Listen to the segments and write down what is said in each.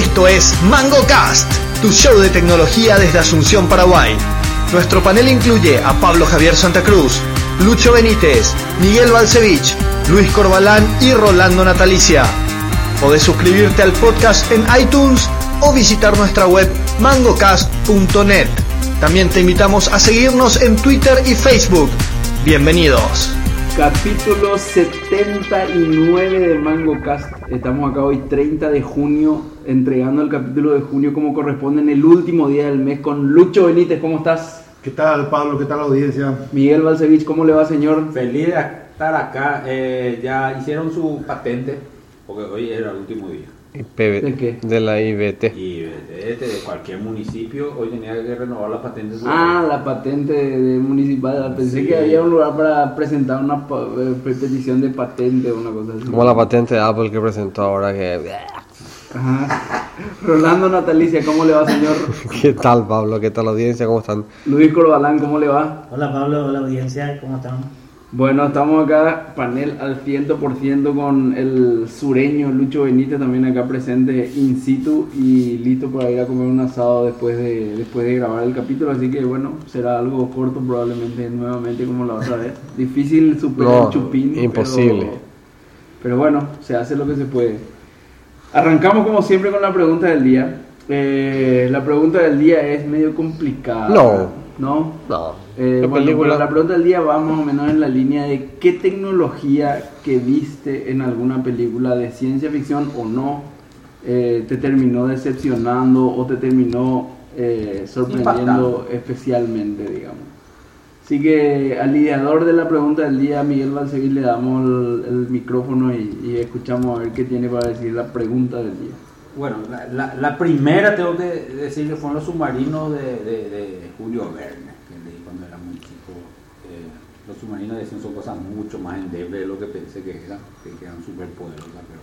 Esto es MangoCast, tu show de tecnología desde Asunción, Paraguay. Nuestro panel incluye a Pablo Javier Santa Cruz, Lucho Benítez, Miguel Balcevich, Luis Corbalán y Rolando Natalicia. Podés suscribirte al podcast en iTunes o visitar nuestra web mangocast.net. También te invitamos a seguirnos en Twitter y Facebook. Bienvenidos. Capítulo 79 de Mango Cast. Estamos acá hoy 30 de junio, entregando el capítulo de junio como corresponde en el último día del mes con Lucho Benítez. ¿Cómo estás? ¿Qué tal, Pablo? ¿Qué tal la audiencia? Miguel Balcevich, ¿cómo le va, señor? Feliz de estar acá. Eh, ya hicieron su patente, porque hoy era el último día. IPV, ¿De qué? De la IBT. Y de, cualquier municipio, hoy tenía que renovar la patente. de su- Ah, la patente de, de municipal. Pensé Sí. que había un lugar para presentar una eh, petición de patente o una cosa así. Como la patente de Apple que presentó ahora que... Ajá. Rolando Natalicia, ¿cómo le va, señor? ¿Qué tal, Pablo? ¿Qué tal, audiencia? ¿Cómo están? Luis Corbalán, ¿cómo le va? Hola Pablo, hola audiencia, ¿cómo están? Bueno, estamos acá, panel al 100% con el sureño Lucho Benítez también acá presente in situ y listo para ir a comer un asado después de, después de grabar el capítulo, así que bueno, será algo corto probablemente nuevamente como la otra vez. Difícil superar No, el chupín. pero- imposible. Pero, bueno, se hace lo que se puede. Arrancamos como siempre con la pregunta del día. Eh, la pregunta del día es medio complicada. No. ¿No? No. Eh, ¿Qué bueno, pero la pregunta del día va más o menos en la línea de qué tecnología que viste en alguna película de ciencia ficción o no eh, te terminó decepcionando o te terminó eh, sorprendiendo Impactando. especialmente, digamos. Así que al ideador de la pregunta del día, Miguel Balcevil, le damos el, el micrófono y, y escuchamos a ver qué tiene para decir la pregunta del día. Bueno, la, la- la primera tengo que decir que fueron los submarinos de, de- de Julio Verne, que leí cuando era muy chico. Eh, los submarinos decían son cosas mucho más endebles de lo que pensé que eran, que eran súper poderosas. Pero...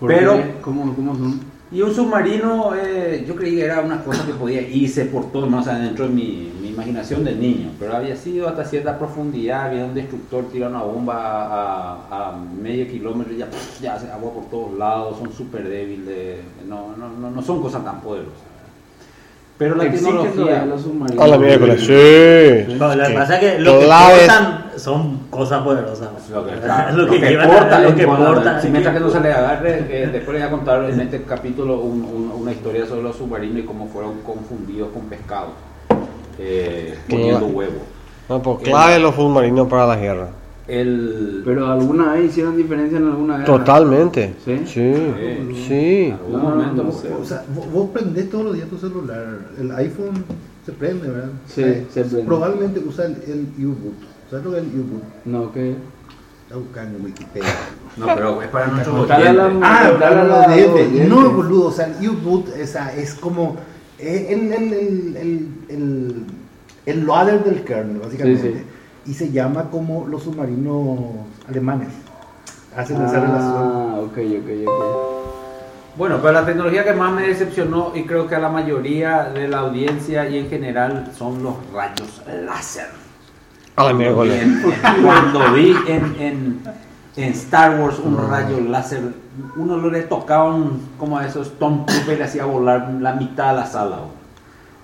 ¿Por Pero-? ¿Cómo, ¿Cómo son? Y un submarino, eh, yo creí que era una cosa que podía irse por todo, ¿no? o sea, dentro de mi, mi imaginación del niño, pero había sido hasta cierta profundidad, había un destructor tira una bomba a, a medio kilómetro y ya, ya hace agua por todos lados, son súper débiles, no, no, no, no son cosas tan poderosas. Pero la ¿Existen todavía tecnología... los submarinos? A la miércoles, sí. No, lo que pasa es que lo que Claves. portan son cosas poderosas. Lo que, claro, lo que, porta, lo que bueno, porta. si mientras que no se le agarre, eh, después le voy a contar en este capítulo un- un- una historia sobre los submarinos y cómo fueron confundidos con pescado, eh, poniendo huevo. No, pues clave los submarinos para la guerra. El, Pero alguna vez hicieron diferencia en alguna guerra. Totalmente. ¿Sí? Sí. Sí. Sí. No, momento, no sé. O sea, vos, vos prendés todos los días tu celular. El iPhone se prende, ¿verdad? Sí, Eh, se prende. Probablemente usa el, el U-Boot. ¿Sabes lo que es el U-Boot? No, que. Está buscando Wikipedia. no, pero es para nuestros Contale a la- oyentes. Ah, para la los oyentes. oyente. No, boludo. O sea, el U-Boot esa, es como el, el, el, el, el, el loader del kernel, básicamente. Sí, sí. Y se llama como los submarinos alemanes. Hacen esa relación. Ah, ok, ok, ok. Bueno, pero la tecnología que más me decepcionó y creo que a la mayoría de la audiencia y en general son los rayos láser. A la Cuando vi Cuando vi en, en, en Star Wars un rayo láser, uno lo le tocaba un, como a esos Tom Cruise y le hacía volar la mitad de la sala.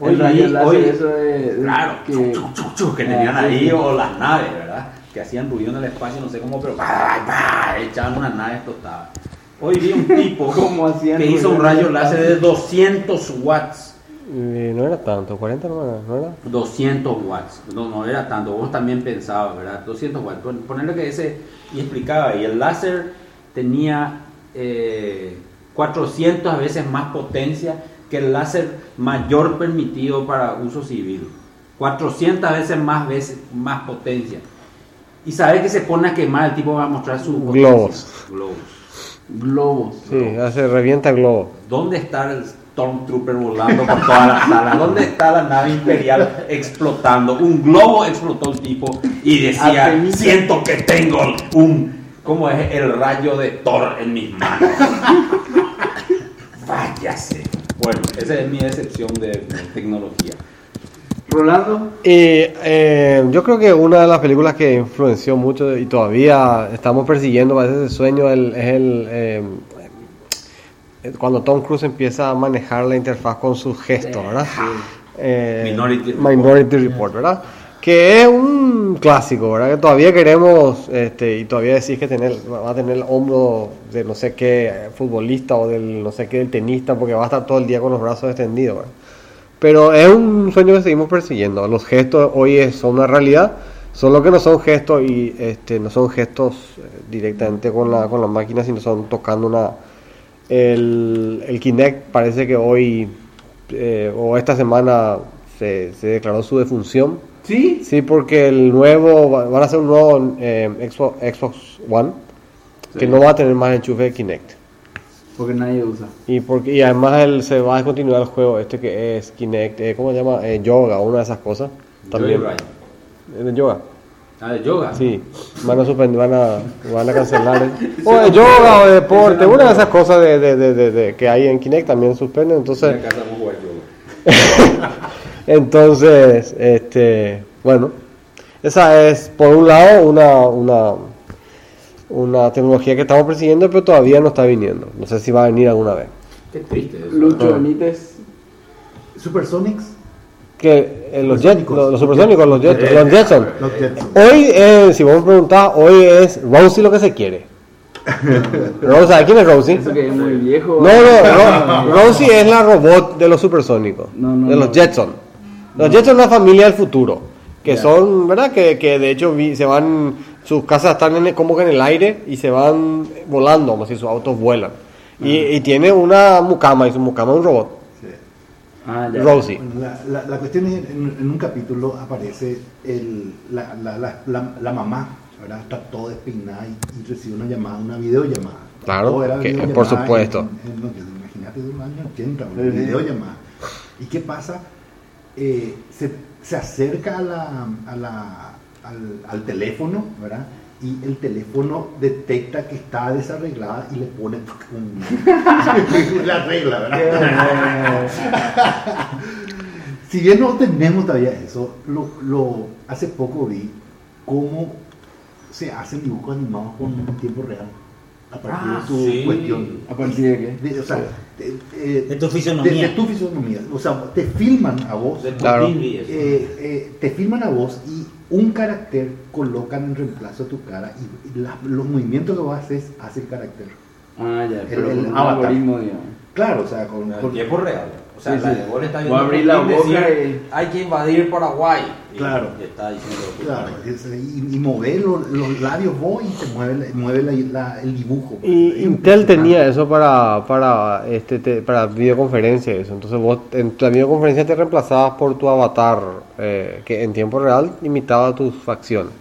El rayo láser, hoy- eso de- de- claro, que- chu, chu, chu, que Ah, tenían sí, ahí, o las naves, ¿verdad? Que hacían ruido en el espacio, no sé cómo, pero ¡bah, bah! echaban una nave explotada. Hoy vi un tipo ¿Cómo hacían que hizo un rayo láser de espacio? 200 watts. Y no era tanto, 40 no era, ¿no era? 200 watts, no, no era tanto, vos también pensabas, ¿verdad? 200 watts, Pon- ponerle que ese, y explicaba, y el láser tenía eh, 400 veces más potencia que el láser mayor permitido para uso civil, 400 veces más veces más potencia. Y sabes que se pone a quemar, el tipo va a mostrar su potencia. Globos. Globos. Globos. Sí, hace revienta el globo. ¿Dónde está el Stormtrooper volando por toda la sala? ¿Dónde está la nave imperial explotando? Un globo explotó el tipo y decía, siento que tengo un, ¿cómo es? El rayo de Thor en mis manos. Váyase. Bueno, esa es mi decepción de, de tecnología. Rolando. Y eh, yo creo que una de las películas que influenció mucho y todavía estamos persiguiendo para ese sueño el- es el... eh, cuando Tom Cruise empieza a manejar la interfaz con sus gestos, ¿verdad? Eh, Minority Report. Minority Report, ¿verdad? Que es un clásico, ¿verdad? Que todavía queremos, este, y todavía decís que tener, va a tener el hombro de no sé qué futbolista o del no sé qué del tenista, porque va a estar todo el día con los brazos extendidos, ¿verdad? Pero es un sueño que seguimos persiguiendo. Los gestos hoy son una realidad, solo que no son gestos y este, no son gestos eh, directamente con la, con la máquina, sino son tocando una... El, el Kinect parece que hoy eh, o esta semana se, se declaró su defunción. ¿Sí? Sí, porque el nuevo, va- van a hacer un nuevo eh, Xbox, Xbox One que no va a tener más enchufe de Kinect. Porque nadie usa. Y, porque, y además el, se va a descontinuar el juego este que es Kinect, eh, ¿cómo se llama? Eh, yoga, una de esas cosas. También. Joyride. ¿Es de yoga? Ah, de yoga. Sí, van a suspender, van a, van a cancelar. el- o de yoga o de deporte, una de esas cosas de, de, de, de- de- que hay en Kinect también suspenden. Entonces, entonces, este, bueno, esa es por un lado una, una, una tecnología que estamos persiguiendo, pero todavía no está viniendo. No sé si va a venir alguna vez. Qué triste eso. Lucho Ah. Benítez. Supersonics, Que eh, los, jet, los, los supersónicos, los, jet, los Jetson. Hoy, eh, si vos me preguntás, hoy es Rosie lo que se quiere. Rosie, ¿sabes quién es Rosie? Eso que es muy viejo. No, no, Ro- Rosie es la robot de los supersónicos, No, no, de los no. Jetson. Los Jetson es una familia del futuro, que son, ¿verdad? Que, que de hecho vi- se van, sus casas están en como que en el aire y se van volando, como si sus autos vuelan. Y, y tiene una mucama, y su mucama es un robot. Ah, ya. Rosie. Bueno, la, la, la cuestión es, en, en un capítulo aparece el, la, la, la, la, la mamá, ¿verdad? Está todo despeinada y, y recibe una llamada, una videollamada. Claro, que- videollamada por supuesto. en- en- en- imagínate de un año 80, una videollamada. ¿Y qué pasa? Eh, se, se acerca a la, a la, al, al teléfono, ¿verdad? Y el teléfono detecta que está desarreglada y le pone un, la regla, ¿verdad? Si bien no tenemos todavía eso, lo, lo- hace poco vi cómo se hacen dibujos animados con tiempo real. A partir Ah, de tu sí. cuestión. ¿A partir de qué? De, o sea, de, eh, De tu fisonomía. De, de tu fisonomía. O sea, te filman a vos. De Claro. Eh, eh, te filman a vos y un carácter colocan en reemplazo a tu cara y la- los movimientos que vos haces hace el carácter. Ah, ya. El- Pero el con un avatar. algoritmo, digamos. Claro, o sea, con, con- tiempo real. O sea, Sí, la sí. de vos le está viendo a abrir la boca decir, y- hay que invadir Paraguay. Y- Claro. Y está diciendo Claro, es- y, y mover los, los labios vos y te mueve, mueve la- la- el dibujo. Y Intel tenía eso para, para, este, te- para videoconferencia, eso. Entonces vos en la videoconferencia te reemplazabas por tu avatar, eh, que en tiempo real imitaba tus facciones.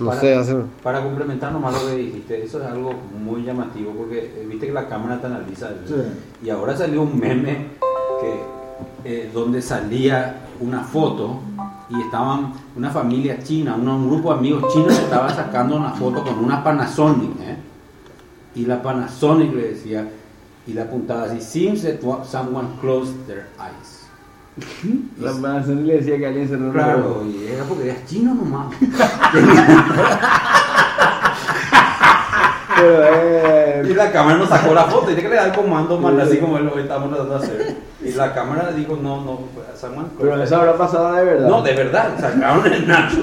No Para- sé, hacer... Para complementar nomás lo que dijiste, eso es algo muy llamativo porque eh, viste que la cámara te analiza. Sí. Y ahora salió un meme que, eh, donde salía una foto y estaban una familia china, un grupo de amigos chinos que estaban sacando una foto con una Panasonic. ¿eh? Y la Panasonic le decía, y le apuntaba así, seems that someone closed their eyes. La Panasonic le decía que alguien cerró el Claro, y era porque eras chino nomás. Pero, eh, Y la cámara nos sacó la foto y tiene que le da el comando mal así como lo estamos tratando de hacer. Y la cámara dijo, no, no, Samuel. pero eso habrá pasado de verdad. No, de verdad, sacaron el Nacho.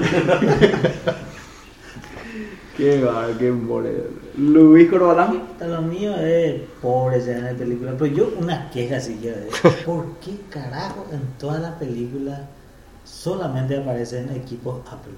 Qué va, qué more. Luis Corbalán. Lo mío es pobre ya en la película, pero yo una queja si quiero decir. ¿Por qué carajo en todas las películas solamente aparecen equipos Apple?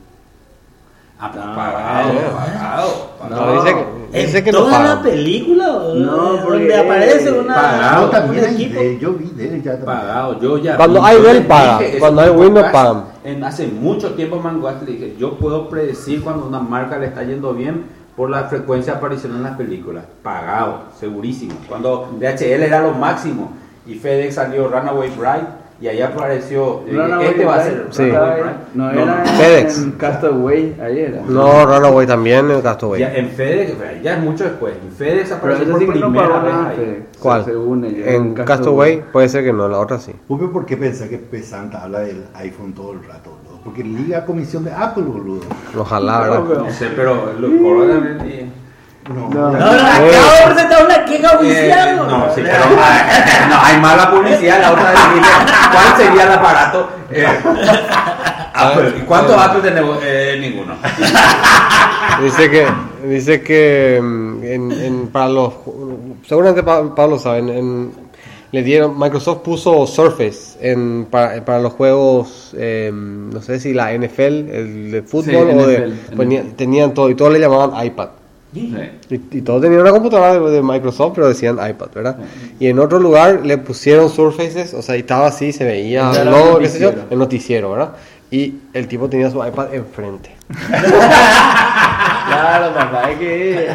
Ah, pagado, pagado, No, pagado. dice que, ¿En dice que no toda pagan. la película? No, porque- aparece una, Pagado también un equipo. de- yo vi de él ya. Pagado, yo ya. Cuando vi, hay Dell, paga. Cuando en hay Windows, pagan. En hace mucho tiempo en Manguast le dije, yo puedo predecir cuando una marca le está yendo bien por la frecuencia de aparición en las películas. Pagado, segurísimo. Cuando DHL era lo máximo y FedEx salió Runaway Bride y ahí apareció, Runaway este va a ser Sí. Runaway Bride. No, era en, FedEx. en Castaway, ahí era. No, Runaway también, el Castaway. Ya en FedEx, ya es mucho después. En FedEx apareció por sí no primera pagó vez ahí. FedEx, ¿Cuál? Según ellos. En Castaway puede ser que no, la otra sí. ¿por qué pensás que Pesanta habla del iPhone todo el rato? Porque liga a comisión de Apple, boludo. Ojalá, No, ¿verdad? pero- No sé, pero lo también. y- No, No, no, Eh. acabo de presentar una queja Eh, oficial. no, sí, pero ah, no, hay mala publicidad. La otra dijiste, ¿cuál sería el aparato? Eh, Apple. ¿Y cuántos Apple tenemos? Eh, ninguno. Dice que, dice que mm, en, en- para los, seguramente Pa- Pablo sabe, en- le dieron, Microsoft puso Surface en, para, para los juegos, eh, no sé si la NFL, el de fútbol Sí, o de, NFL, ponía- tenían todo y todos le llamaban iPad. Sí. Y, y todos tenían una computadora de, de Microsoft, pero decían iPad, ¿verdad? Y en otro lugar le pusieron Surfaces, o sea, y estaba así, se veía el el logo, qué sé yo, noticiero. el noticiero, ¿verdad? Y el tipo tenía su iPad enfrente. Claro, papá, es que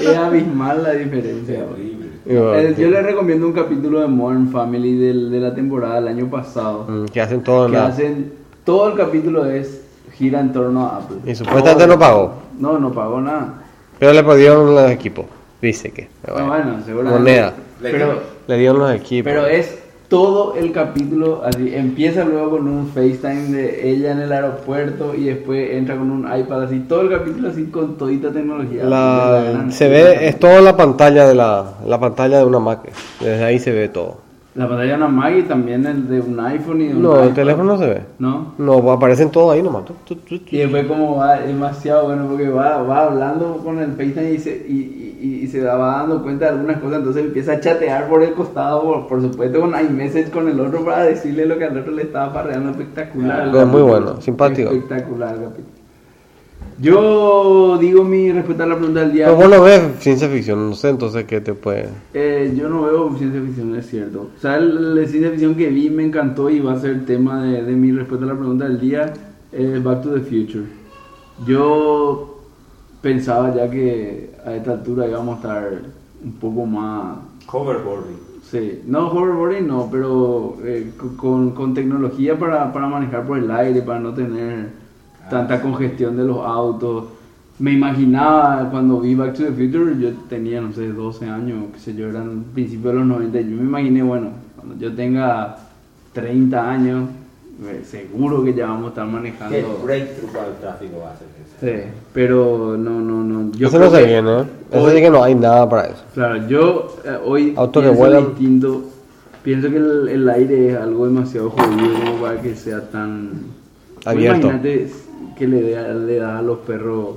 es abismal la diferencia. Y Yo les recomiendo un capítulo de Modern Family del- de la temporada del año pasado. mm, que hacen todo Que la... hacen, todo el capítulo es gira en torno a Apple. Y supuestamente no pagó. No, no pagó nada. Pero le perdieron los equipos, dice que. pero Ah, bueno. bueno, seguramente. Moneda. Pero, Le dieron los equipos. pero es todo el capítulo así. Empieza luego con un FaceTime de ella en el aeropuerto y después entra con un iPad así. Todo el capítulo así con todita tecnología. La- La gran- se ve, es toda la pantalla de la, la pantalla de una Mac. Desde ahí se ve todo. La pantalla de una Mac y también el de un iPhone y de un No, el teléfono no se ve. ¿No? No, aparecen todos ahí nomás. Tu, tu, tu, tu. Y después como va demasiado bueno porque va, va hablando con el FaceTime y se, y, y- y se va dando cuenta de algunas cosas, entonces empieza a chatear por el costado, por, por supuesto con iMessage con el otro para decirle lo que al otro le estaba parreando espectacular. Ah, muy bueno, simpático. Espectacular capítulo. Yo digo mi respuesta a la pregunta del día. Pero vos no ves ciencia ficción, no sé entonces qué te puede. Eh, yo no veo ciencia ficción, es cierto. O sea, el, el ciencia ficción que vi me encantó y va a ser el tema de, de mi respuesta a la pregunta del día, eh, Back to the Future. Yo pensaba ya que a esta altura íbamos a estar un poco más... Hoverboarding. Sí, no hoverboarding no, pero eh, co- con, con tecnología para, para manejar por el aire, para no tener tanta congestión de los autos. Me imaginaba cuando vi Back to the Future, yo tenía, no sé, 12 años, qué sé yo, eran principios de los 90. Yo me imaginé, bueno, cuando yo tenga 30 años, eh, seguro que ya vamos a estar manejando. ¿Qué breakthrough para el tráfico va a ser ese? Sí, pero no, no, no. Yo Eso creo no se que viene, ¿eh? Eso hoy- sí que no hay nada para eso. Claro, yo eh, hoy Autos que pienso vuelan. distinto. Pienso que el, el aire es algo demasiado jodido como para que sea tan Abierto. Imagínate que le, dé- le da a los perros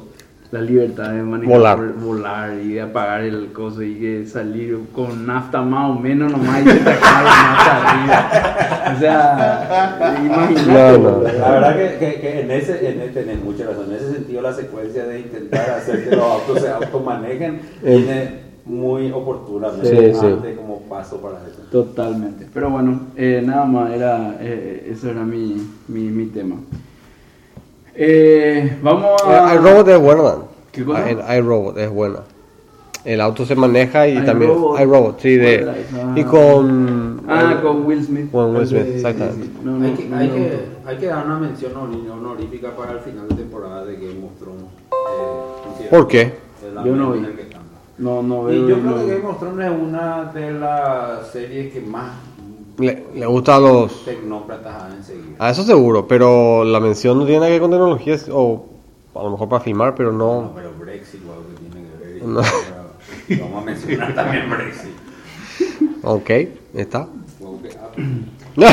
la libertad de manejar, Volar. volar y de apagar el coso y que salir con nafta más o menos nomás y se te acaba la nafta arriba. O sea, imagínate. No. La verdad que, que, que en ese, en, tenés mucha razón. En ese sentido, la secuencia de intentar hacer que los autos se automanejen Eh. Muy oportunamente Sí, sí. antes como paso para eso. Totalmente. Pero bueno, eh, nada más, era, eh, eso era mi, mi, mi tema. Eh, vamos a... El iRobot es buena, man. ¿Qué cosa? Ah, El iRobot es buena. El auto se maneja y iRobot. también iRobot, sí, de ¿Cuál era esa? y con Ah, con Will Smith. con Will Smith, Sí, sí, exactamente. sí. No, no, hay, que, no, hay, no. que, hay que dar una mención honor- honorífica para el final de temporada de Game of Thrones. Eh, ¿Por qué? Yo no vi. No, no Y veo. yo no- creo que Game of Thrones es una de las series que más Le, le gusta a los tecnócratas a eso seguro, pero la mención no tiene nada que ver con tecnologías o a lo mejor para filmar, pero No, no. pero Brexit o algo que tiene que ver. No. Pero Vamos a mencionar también Brexit. Ok, está.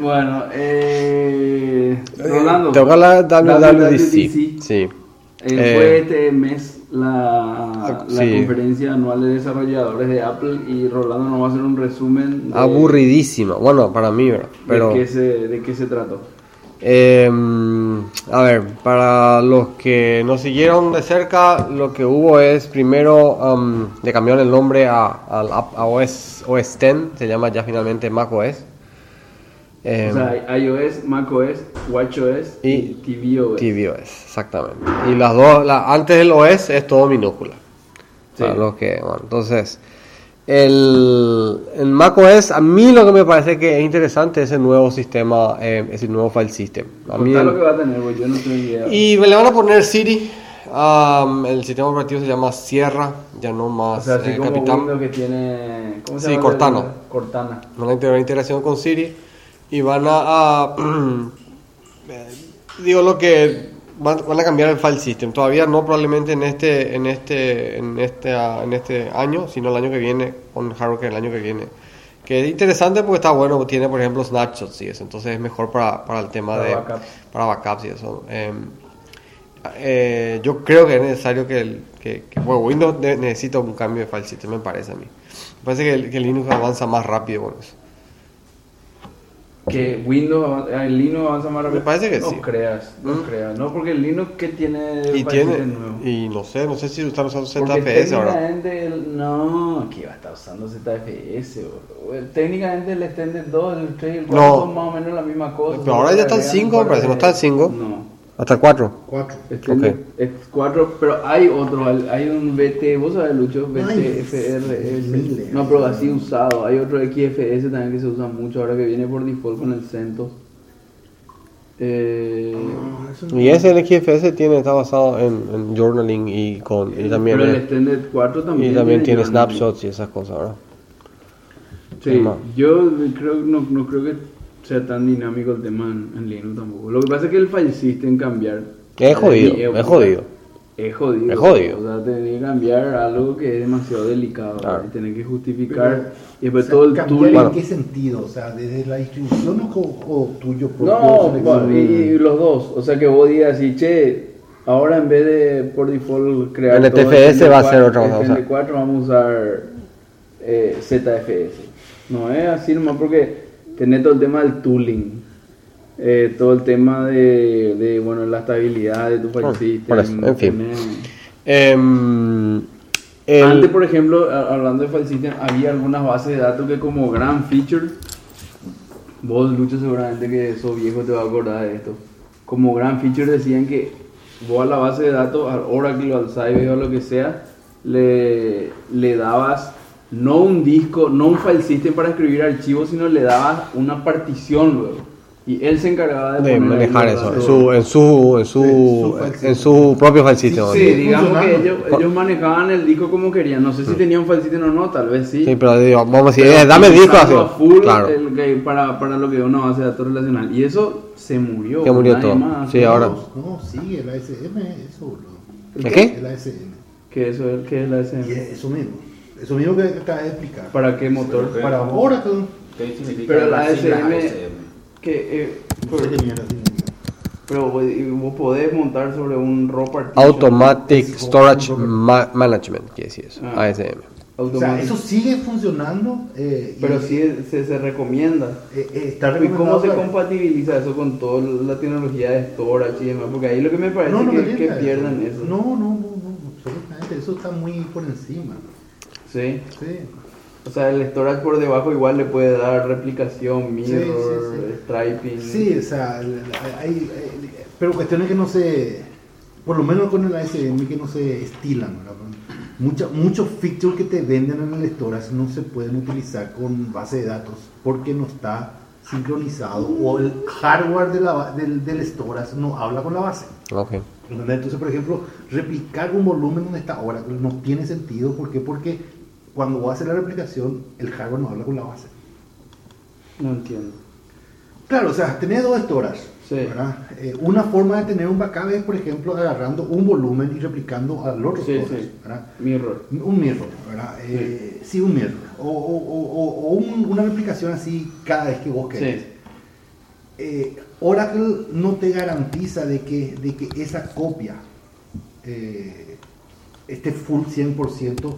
Bueno, eh, Rolando. Tengo que hablar de WWDC. WWDC. Sí. Eh, Eh, fue este mes la, Ah, la sí. conferencia anual de desarrolladores de Apple y Rolando nos va a hacer un resumen de, Aburridísima. Bueno, para mí, ¿verdad? Pero de, qué se, de qué se trató. Eh, a ver, para los que nos siguieron de cerca, lo que hubo es primero um, le cambiaron el nombre a, app- a OS, OS X, se llama ya finalmente Mac OS. Eh, o sea, iOS, macOS, WatchOS y, y tvOS. tvOS, exactamente. Y las dos, la, antes del OS es todo minúscula. Sí. Para los que, bueno, entonces, el, el macOS, a mí lo que me parece que es interesante es el nuevo sistema, eh, es el nuevo file system. A mí el- lo que va a tener, yo no tengo idea. y le van a poner Siri. am, el sistema operativo se llama Sierra, ya no o más sea, así eh, que tiene... ¿Cómo se Sí, llama? Cortana. Cortana. Van a integrar integración con Siri y van a, a, digo lo que van, van a cambiar el file system. Todavía no probablemente en este, en este, en este, en este año, sino el año que viene, con hardware que el año que viene. Que es interesante porque está bueno, tiene por ejemplo snapshots y eso, entonces es mejor para, para el tema Para de para backups y eso. Eh, eh, yo creo que es necesario que, el, que, que- bueno, Windows ne- necesita un cambio de file system, me parece a mí. Me parece que, el- que Linux avanza más rápido con eso. Que Windows, avanza- eh, Linux avanza más rápido. Me parece que no sí. creas, no ¿Mm? creas. No, porque el Linux que tiene Y tiene, nuevo. y no sé, no sé si están usando ZFS ahora. técnicamente el- no, aquí va a estar usando ZFS. bro. El- Técnicamente el Extended 2, el 3 y el 4 No. son más o menos la misma cosa. Pero ahora ya está el Agregan 5, un par parece, ¿no de- está el 5? No. Hasta el 4. Cuatro. Ok. es 4, pero hay otro, hay un BT, vos sabés Lucho, BTFRS, miles. no, pero así usado, hay otro XFS también que se usa mucho ahora que viene por default con el CentOS. Eh, Ah, eso no- Y ese NXFS tiene, está basado en, en journaling y con y también, pero el Extended 4 también, y también tiene journaling. snapshots y esas cosas, ¿verdad? Sí, yo creo, no, no creo que sea tan dinámico el tema en, en Linux tampoco. Lo que pasa es que el file system cambiar. Es jodido, Eh, es jodido. Es jodido. Es jodido. O sea, tenés que cambiar algo que es demasiado delicado. Claro. Y tenés que justificar. y O después sea, todo el ¿cambiar. ¿En qué sentido? O sea, desde la distribución o, o tuyo propio. No, bueno, y, y los dos. O sea, que vos digas así, che, ahora en vez de por default crear. En el TFS va a ser TFS4, otra cosa, o sea. En el 4 vamos a usar eh, ZFS. No es así nomás porque tenés todo el tema del tooling. eh, todo el tema de, de, bueno, la estabilidad de tu file Bueno, system. por eso, en fin. Em, el- Antes, por ejemplo, hablando de file system, había algunas bases de datos que como gran feature, vos Lucho seguramente que sos viejo te va a acordar de esto, como gran feature decían que vos a la base de datos, al Oracle al Sybase o lo que sea, le, le dabas no un disco, no un file system para escribir archivos, sino le dabas una partición luego. Y él se encargaba de, de manejar eso en su, en su, en Sí, su, su en su propio file system. Sí, ¿no? digamos que ellos, ellos manejaban el disco como querían. No sé si tenían file system o no, tal vez sí. Sí, pero digo, vamos a decir, Pero eh, dame el disco así. full Claro. el que- para, para lo que es una base de datos relacional. Y eso se murió. Se murió todo. más. Sí, ahora. No, sí, el ASM, eso, boludo. ¿El qué? El ASM. Que eso es, que es la Y SM. es eso mismo. Eso mismo que acabas de explicar. ¿Para qué motor? Sí. Para Oracle. ¿Qué significa Pero la ASM? Que, eh, sé pero, qué pero vos podés montar sobre un raw partition. Automatic Storage Ma- Management, quiere decir eso, Ah. ASM. O sea, eso sigue funcionando. eh, y- Pero sí se, se recomienda. eh, eh, está ¿Y cómo se compatibiliza eso con toda la tecnología de storage y demás? Porque ahí lo que me parece No, no que, calienta que pierdan eso. No, no, no, no, absolutamente. Eso está muy por encima. Sí. Sí. O sea, el storage por debajo igual le puede dar replicación, mirror, sí, sí. striping. Sí, o sea, hay, hay- pero cuestiones que no se, por lo menos con el ASM, que no se estilan. ¿verdad? Mucha- muchos features que te venden en el storage no se pueden utilizar con base de datos porque no está sincronizado o el hardware de la del, del storage no habla con la base. Ok. ¿entendés? Entonces, por ejemplo, replicar un volumen donde está Oracle no tiene sentido. ¿Por qué? Porque cuando vos haces la replicación, el hardware no habla con la base. No entiendo. Claro, o sea, tenés dos. Sí. ¿verdad? Eh, una forma de tener un backup es, por ejemplo, agarrando un volumen y replicando al otro Sí, storage, sí. Mirror. Un mirror, ¿verdad? Eh, sí. un mirror. O, o- o- o un- una replicación así cada vez que vos querés. Eh, Oracle no te garantiza de que, de que esa copia eh, esté full 100%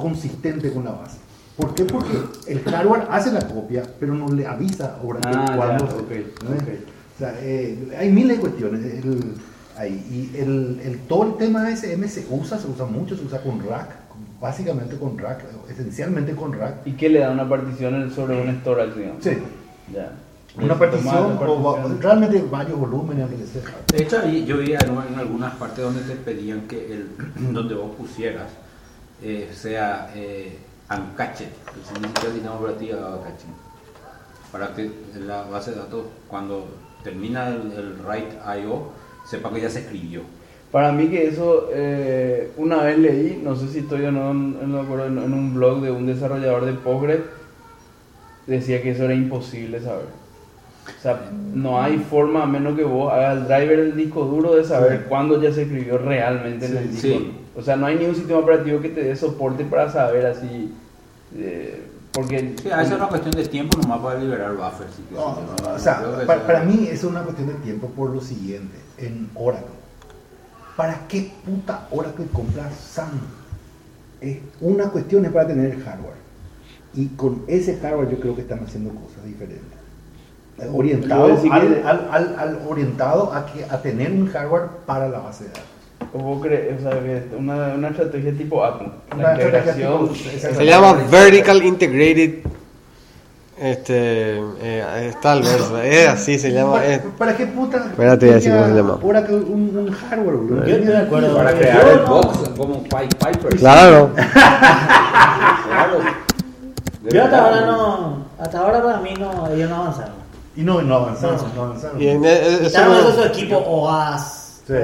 consistente con la base. ¿Por qué? Porque el hardware hace la copia, pero no le avisa a Oracle Ah, ya, cuándo se- ok, ¿no? ok. O sea, eh, hay miles de cuestiones el- ahí. Y el, el- todo el tema de SM se usa, se usa mucho, se usa con rack, básicamente con rack, esencialmente con rack. ¿Y qué le da una partición sobre un storage, digamos? Sí, Ya. una Tomar partición, o va- realmente varios volúmenes, lo que sea. De hecho, ahí yo vi en, en algunas partes donde te pedían que el, donde vos pusieras eh, sea eh, significa el sistema operativo uncatched, para que la base de datos cuando termina el, el write IO sepa que ya se escribió. Para mí que eso, eh, una vez leí, no sé si estoy o no, no acuerdo, en, en un blog de un desarrollador de Postgres, decía que eso era imposible saber. O sea, no hay forma, a menos que vos hagas el driver del disco duro, de saber Sí. cuándo ya se escribió realmente en el disco. Sí. O sea, no hay ni un sistema operativo que te dé soporte para saber así. eh, porque. Sí, a veces es una cuestión de tiempo nomás para liberar buffers. y que No, no, no, o sea, para, para mí es una cuestión de tiempo por lo siguiente. En Oracle, ¿para qué puta Oracle compra SAM? Es una cuestión es para tener el hardware. Y con ese hardware yo creo que están haciendo cosas diferentes. Orientado, Yo decía al, que- al- al- al- orientado a, que, a tener un hardware para la base de datos. ¿Cómo crees? O sea, que una, una estrategia tipo Apple. Una La integración. tipo- Se llama Vertical Integrated. Este. eh, verso. Es así se llama. ¿Para, es- para qué puta? Espérate, voy a decir cómo se llama. Oracle un, un hardware, boludo. Yo estoy de acuerdo. Para crear el box como Pi- Piper. Claro. Claro. Yo hasta ahora no. Hasta ahora para mí no. Ellos no avanzaron. Y no, no avanzamos, No. no avanzamos. Y en e- eso- Quitaron eso su equipo OAS. Sí,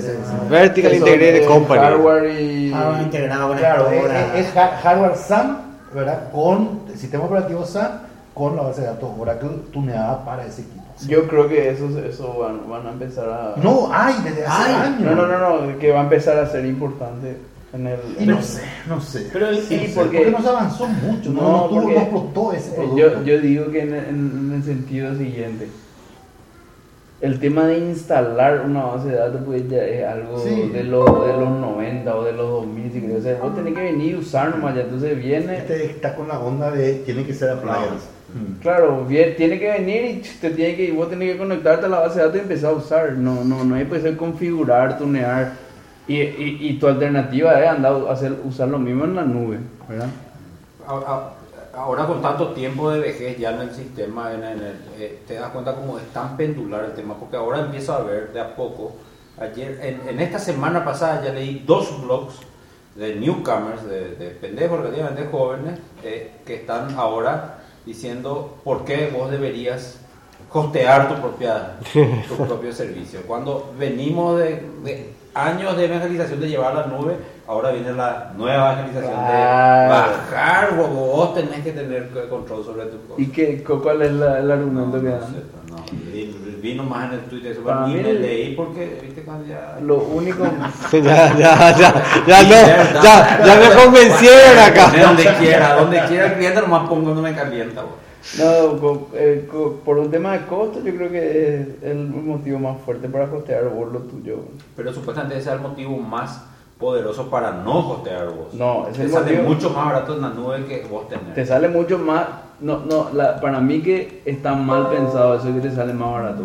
sí, sí. Vertical Eso, Integrated eh, Company. Hardware y. Hardware integrado con Claro, es, es- es ha- hardware SAM, ¿verdad? Con el sistema operativo SAM, con la base de datos Oracle tuneada para ese equipo. Yo creo que eso, eso van, van a empezar a. No, hay desde hace Ay, años. No, no, no, no, que va a empezar a ser importante en el. Y no el- sé, no sé. Pero el- Sí, sí, porque, porque- no se avanzó mucho, no, No, no, tuvo- porque- no explotó ese producto. Yo, yo digo que en, en- en el sentido siguiente. El tema de instalar una base de datos pues ya es algo Sí. de, los, de los 90 o de los 2000, si querés. O sea, vos tenés que venir y usar nomás ya. Entonces viene, Este está con la onda de tiene que ser appliance. Mm. claro, vie- tiene que venir y te tiene que, y vos tenés que conectarte a la base de datos y empezar a usar. No, no, no hay pues ser configurar, tunear. Y, y, y tu alternativa es andar a hacer, usar lo mismo en la nube, ¿verdad? Ahora- Ahora con tanto tiempo de vejez ya en el sistema, en el- eh, te das cuenta cómo es tan pendular el tema, porque ahora empiezo a ver de a poco. Ayer, en, en esta semana pasada ya leí dos blogs de newcomers, de, de pendejos relativamente jóvenes, eh, que están ahora diciendo por qué vos deberías costear tu propia tu propio servicio. Cuando venimos de, de años de evangelización de llevar a la nube, ahora viene la nueva evangelización de bajar, vos, tenés que tener control sobre tu cosa. ¿Y qué, cu- cuál es la- el No, argumento que no dan? no, vi- vino más en el Twitter, eso, Para ni mí me leí porque, viste, cuando ya... Lo único... ya, ya, ya, ya, no, ya, ya me convencieron acá. De donde quiera, donde quiera el cliente nomás pongo no me calienta. vos. No, eh, por un tema de costo, yo creo que es el motivo más fuerte para costear vos lo tuyo. Pero supuestamente ese es el motivo más poderoso para no hostear vos. No, es Te el sale motivo- mucho más barato en la nube que vos tenés. Te sale mucho más. No, no, la- para mí que está mal pensado eso que te sale más barato.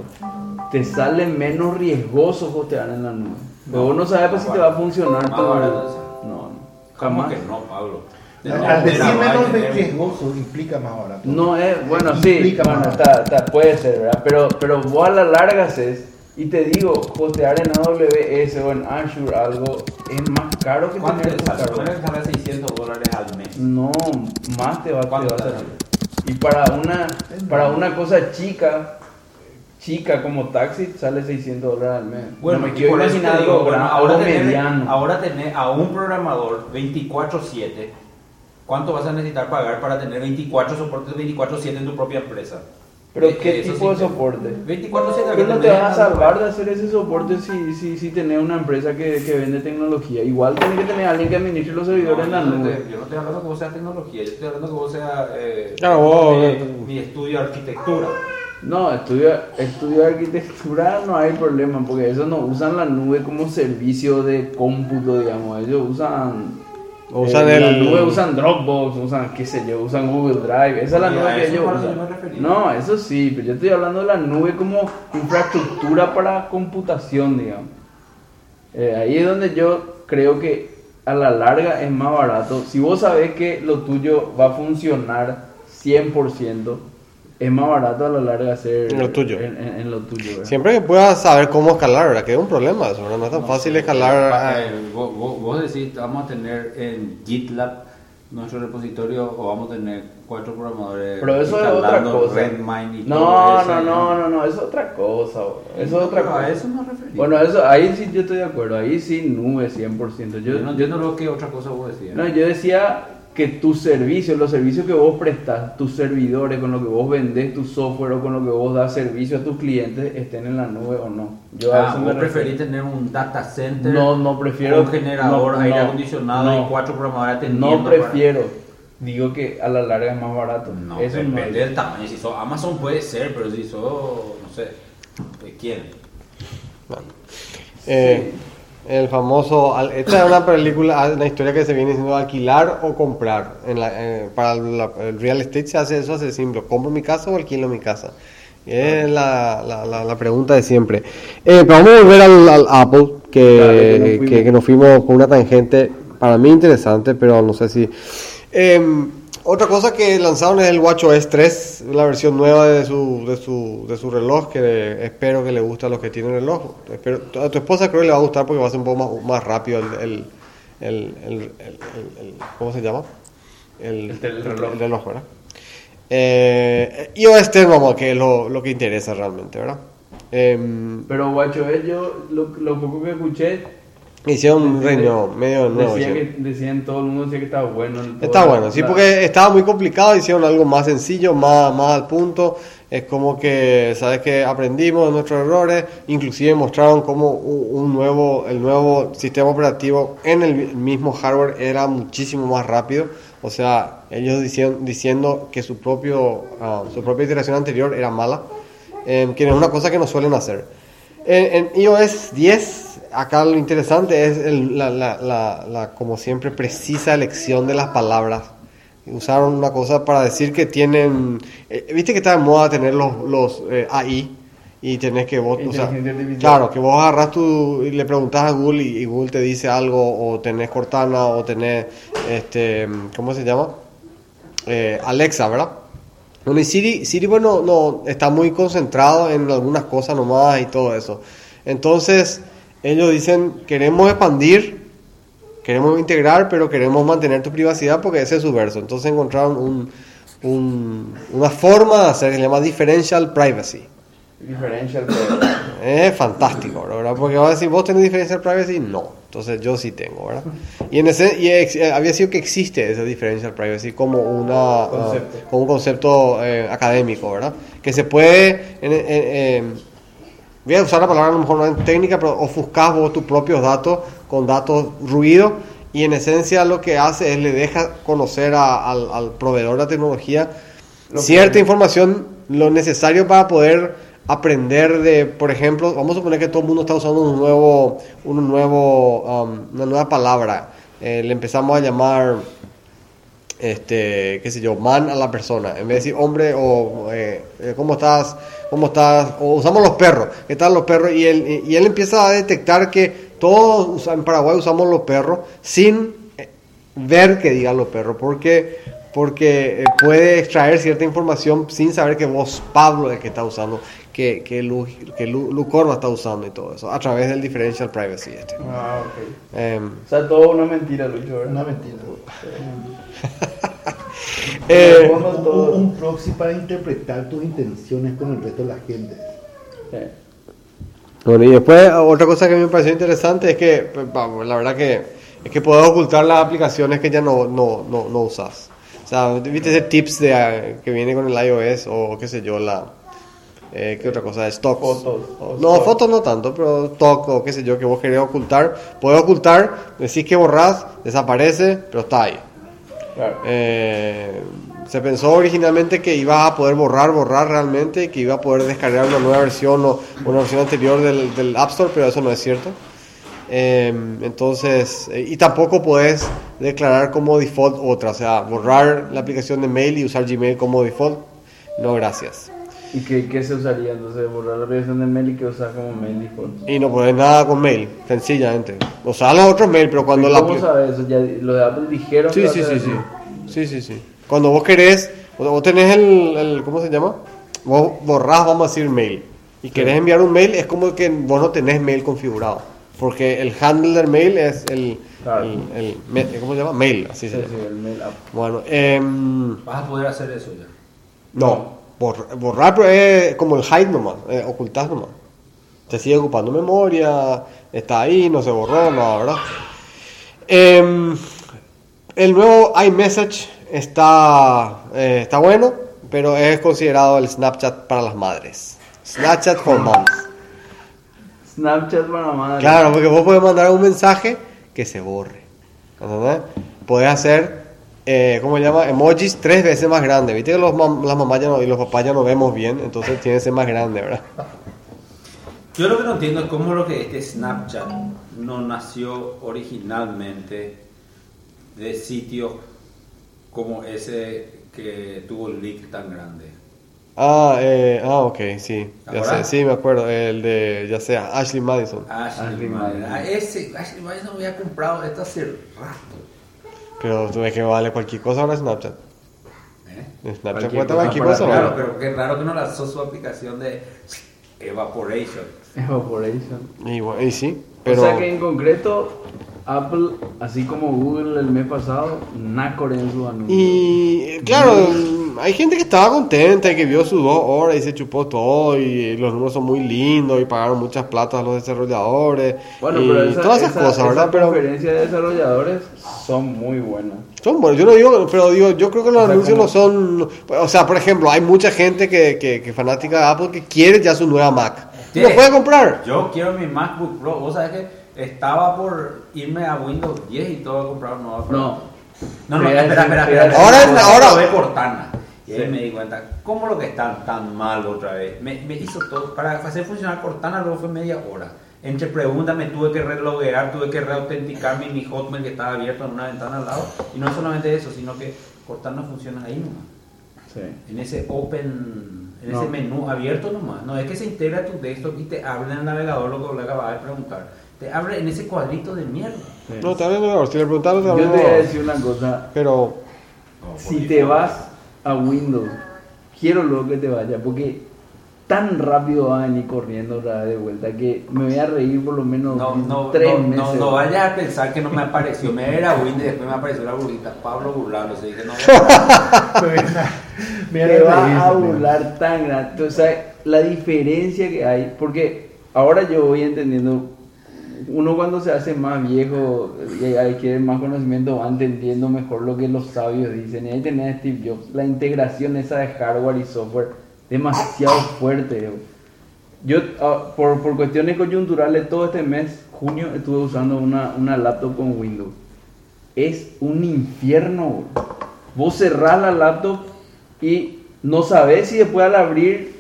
Te sale menos riesgoso hostear en la nube. Pero No, vos no sabes pues, si te va a funcionar Más sí. No, no. ¿Cómo Jamás. que no, Pablo? No Al decir menos de riesgoso implica más barato. No es, bueno, sí, Implica bueno, más está, está- puede ser, ¿verdad? Pero, pero vos a la larga haces, y te digo, hostear en AWS o en Azure algo es más caro que ¿Cuánto tener te sale? hardware. Suele salir 600 dólares al mes. No, más te va, te va ¿Cuánto a te salir. Y para una, para una cosa chica, chica como taxi, sale 600 dólares al mes. Bueno, no me quiero te imaginar digo, algo, bueno, ahora algo tener, mediano. ahora tener a un programador 24/7, ¿cuánto vas a necesitar pagar para tener 24 soportes 24/7 en tu propia empresa? Pero Eh, ¿qué eso tipo de soporte? 24/7 Pero no te tenés vas a salvar de hacer ese soporte si, si, si tenés una empresa que, que vende tecnología. Igual tiene que tener alguien que administre los servidores No, en la nube. te- Yo no estoy hablando que vos seas tecnología, yo estoy hablando que vos seas eh, Claro, vos, mi, eh, mi estudio de arquitectura. No, estudio, estudio de arquitectura no hay problema, porque ellos no usan la nube como servicio de cómputo, digamos. Ellos usan. Usan eh, la nube, usan Dropbox, usan, qué sé yo, usan Google Drive. Esa es la nube que ellos usan. yo. No, eso sí, pero yo estoy hablando de la nube como infraestructura para computación, digamos. Eh, ahí es donde yo creo que a la larga es más barato. Si vos sabés que lo tuyo va a funcionar 100%, es más barato a la larga hacer En lo tuyo. En, en- en lo tuyo ¿verdad? Siempre que puedas saber cómo escalar, ¿verdad? Que es un problema eso, ¿verdad? No es tan fácil escalar. Eh, vos, vos- vos decís, vamos a tener en GitLab nuestro repositorio o vamos a tener cuatro programadores. Pero eso es otra cosa. Redmine y No, todo eso, no, no, no, no, es otra cosa. bro. Eso es otra cosa. A eso me refería. Bueno, eso, ahí sí yo estoy de acuerdo. Ahí sí nube 100%. yo Yo, no yo, entiendo lo que otra cosa vos decías. no, yo decía que tus servicios, los servicios que vos prestas, tus servidores, con lo que vos vendés tu software o con lo que vos das servicio a tus clientes, estén en la nube o no. Yo a Ah, eso me vos refiero. preferís tener un data center, No, no prefiero. un generador, no, aire acondicionado no. y cuatro programadores atendiendo. No para- prefiero. Digo que a la larga es más barato. No, eso no depende es. del tamaño. Si sos Amazon puede ser, pero si sos, no sé, ¿de quién? Eh, el famoso. Esta es una película, una historia que se viene diciendo alquilar o comprar. En la- eh, para la- el real estate se hace eso, hace simple. ¿Compro mi casa o alquilo mi casa? Es la, la, la, pregunta de siempre. Eh, pero vamos a volver al, al Apple, que, Claro, que nos que, fuimos. que nos fuimos con una tangente para mí interesante, pero no sé si. Em, otra cosa que lanzaron es el WatchOS 3, la versión nueva de su, de su, de su reloj, que espero que le guste a los que tienen reloj. Espero, a tu esposa creo que le va a gustar porque va a ser un poco más, más rápido el, el, el, el- el- el- ¿Cómo se llama? El, reloj. el reloj, ¿verdad? Eh, iOS 10, vamos, que es lo, lo que interesa realmente, ¿verdad? Em, Pero WatchOS yo lo, lo poco que escuché hicieron un reino medio nuevo. decía hicieron. que decían todo el mundo decía que estaba bueno. Está la- bueno, sí, la- porque estaba muy complicado, hicieron algo más sencillo, más, más al punto. Es como que, ¿sabes que Aprendimos de nuestros errores, inclusive mostraron cómo un nuevo, el nuevo sistema operativo en el mismo hardware era muchísimo más rápido. O sea, ellos diciendo, diciendo que su, propio, ah, su propia iteración anterior era mala, eh, que es una cosa que no suelen hacer. En, en iOS 10, acá lo interesante es el- la, la- la- la, como siempre, precisa elección de las palabras. Usaron una cosa para decir que tienen... eh, Viste que está de moda tener los, los eh, AI y tenés que vos... o sea, claro, que vos agarras tu... y le preguntas a Google y, y Google te dice algo o tenés Cortana o tenés... este ¿Cómo se llama? Eh, Alexa, ¿verdad? Bueno, y Siri, Siri, bueno, no, está muy concentrado en algunas cosas nomás y todo eso. Entonces, ellos dicen, queremos expandir, queremos integrar, pero queremos mantener tu privacidad porque ese es su verso. Entonces encontraron un, un- una forma de hacer que se llama differential privacy. Differential, pero- Es fantástico, ¿verdad? Porque ahora si vos tenés differential privacy, no. Entonces yo sí tengo, ¿verdad? Y, en ese, y ex- eh, había sido que existe ese differential privacy como, una, Concepto. ah, como un concepto eh, académico, ¿verdad? Que se puede... en- en- en- voy a usar la palabra a lo mejor no en técnica, pero ofuscás vos tus propios datos con datos ruido y en esencia lo que hace es le deja conocer a- al, al proveedor de la tecnología Lo que- cierta información, lo necesario para poder aprender de, por ejemplo, vamos a suponer que todo el mundo está usando un nuevo, un nuevo, um, una nueva palabra, Eh, le empezamos a llamar, este, qué sé yo, man a la persona, en vez de decir hombre o eh, eh, cómo estás, cómo estás, o usamos los perros, qué tal los perros, y él, y él empieza a detectar que todos en Paraguay usamos los perros sin eh, ver que digan los perros, porque porque puede extraer cierta información sin saber que vos, Pablo, es el que está usando, que, que, Lu, que Lu, Lu Corva está usando y todo eso, a través del differential privacy. Este. Ah, ok. Em, O sea, todo una mentira, Lucho, ¿verdad? Una mentira. eh, Un, un- proxy para interpretar tus intenciones con el resto de la gente. Sí. Bueno, y después otra cosa que a mí me pareció interesante es que, pues, vamos, la verdad que es que puedes ocultar las aplicaciones que ya no, no, no, no usas. O sea, viste ese tips de, eh, que viene con el iOS o qué sé yo, la... Eh, ¿Qué otra cosa? Stocks. Fotos. O- no, fotos no tanto, pero stock o qué sé yo, que vos querés ocultar. Puedes ocultar, decís que borrás, desaparece, pero está ahí. Claro. Eh, se pensó originalmente que ibas a poder borrar, borrar realmente, que iba a poder descargar una nueva versión o una versión anterior del, del App Store, pero eso no es cierto. Eh, entonces, y tampoco puedes declarar como default otra, o sea, borrar la aplicación de mail y usar Gmail como default. No, gracias. ¿Y qué, qué se usaría entonces? Borrar la aplicación de mail y que usar como mail default. Y no pones nada con mail, sencillamente. O sea, los otros mail, pero cuando ¿Y la ¿Cómo sabes eso? Ya los de Apple dijeron Sí, que sí, sí, sí. Sí, sí, sí. Cuando vos querés, o vos tenés el, el- ¿cómo se llama? Vos borrás, vamos a decir, mail. Y querés enviar un mail, es como que vos no tenés mail configurado. Porque el handle del mail es el, Claro. el, el ¿cómo se llama? Mail, así Sí, se sí, llama. el mail app. Bueno, em, Vas a poder hacer eso ya. no, borrar, es como el hide nomás, eh, ocultar nomás. Te sigue ocupando memoria, está ahí, no se borró, nada, ¿verdad? Em, El nuevo iMessage está, eh, está bueno, pero es considerado el Snapchat para las madres. Snapchat for moms. Snapchat para madre. Claro, porque vos podés mandar un mensaje que se borre. ¿Entendés? Podés hacer, eh, ¿cómo se llama? Emojis tres veces más grandes. Viste que los mam- las mamás ya no- y los papás ya no vemos bien, entonces tiene que ser más grande, ¿verdad? Yo lo que no entiendo es cómo lo que este Snapchat no nació originalmente de sitios como ese que tuvo el leak tan grande. Ah, eh, ah, ok, sí. Ya sé, sí, me acuerdo. El de, ya sea, Ashley Madison. Ashley, Ashley Madison. Madison. Ah, ese, Ashley Madison había comprado esto hace rato. Pero tú ves que vale cualquier cosa ahora Snapchat. ¿eh? Snapchat cosa cualquier cosa claro, ahora. Claro, pero qué raro que no lanzó su aplicación de Evaporation. Evaporation. Y sí, pero... O sea que en concreto, Apple, así como Google el mes pasado, nácore en su anuncio. Y claro, hay gente que estaba contenta y que vio sus dos horas y se chupó todo y los números son muy lindos y pagaron muchas platas a los desarrolladores Bueno, y pero esa, todas esas esa- cosas, esa ¿verdad? Pero conferencia de desarrolladores son muy buenas. son buenos, yo no digo, pero digo, yo creo que los O sea, anuncios como- no son, o sea, por ejemplo, hay mucha gente que, que, que fanática de Apple que quiere ya su nueva Mac. ¿Qué? ¿Lo puede comprar? Yo quiero mi MacBook Pro. Vos sabés que estaba por irme a Windows 10 y todo a comprar un nuevo. No. No, no, espera, espera, espera. Ahora- Ahora, ahora- Cortana. Y ahí Sí. me di cuenta, ¿cómo lo que están tan mal otra vez? Me, me hizo todo, para hacer funcionar Cortana luego fue media hora. Entre preguntas me tuve que reloguear, tuve que reautenticarme mi Hotmail que estaba abierto en una ventana al lado. Y no solamente eso, sino que Cortana funciona ahí nomás. Sí. En ese open, en No. ese menú abierto nomás. No es que se integra a tu desktop y te abre en el navegador lo que le acabas de preguntar. Te abre en ese cuadrito de mierda. sí. No, te hablo si le preguntaron, Yo te voy a decir una cosa. Pero, Si te vas a Windows, quiero luego que te vaya, porque tan rápido va a venir corriendo otra vez de vuelta que me voy a reír por lo menos No, no, tres no, meses. no, no vayas a pensar que no me apareció. Me era Windows y después me apareció la burrita. Pablo burlándose. Dije, no, Mira, te va a burlar tan grande. Entonces, ¿sabes? la diferencia que hay, porque ahora yo voy entendiendo, uno cuando se hace más viejo y adquiere más conocimiento va entendiendo mejor lo que los sabios dicen. Y ahí tenés a Steve Jobs, la integración esa de hardware y software demasiado fuerte. Yo, ah, por, por cuestiones coyunturales, todo este mes, junio, estuve usando una, una laptop con Windows. Es un infierno. Vos cerrás la laptop y no sabés si después al abrir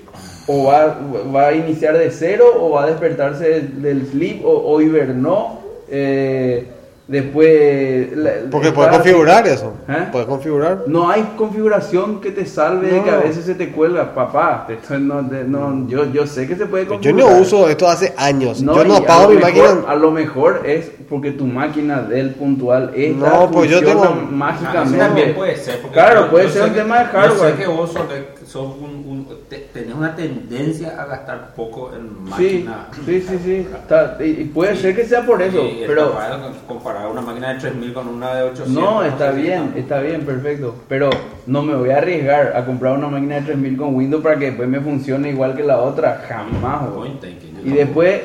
o va, va a iniciar de cero o va a despertarse del, del sleep o, o hibernó. eh, después. la- porque puedes configurar eso. ¿Eh? Puedes configurar. no hay configuración que te salve de No. que a veces se te cuelga, papá. Esto no, de- no, yo, yo sé que se puede Yo configurar. no uso esto hace años. yo y no apago mi mejor- máquina. A lo mejor es porque tu máquina del puntual esta No, pues yo Ah, eso mágicamente. también puede ser. Claro, yo- puede yo ser un tema de Yo hardware. sé que vos sos, de- sos un, un- te- tenés una tendencia a gastar poco en máquina. sí, sí, sí. Está- y, y puede ser que sea por eso, pero comparar una máquina de 3000 con una de 800. no, está sé bien, está- está bien, perfecto. Pero no me voy a arriesgar a comprar una máquina de 3000 con Windows para que después me funcione igual que la otra, jamás. Y después,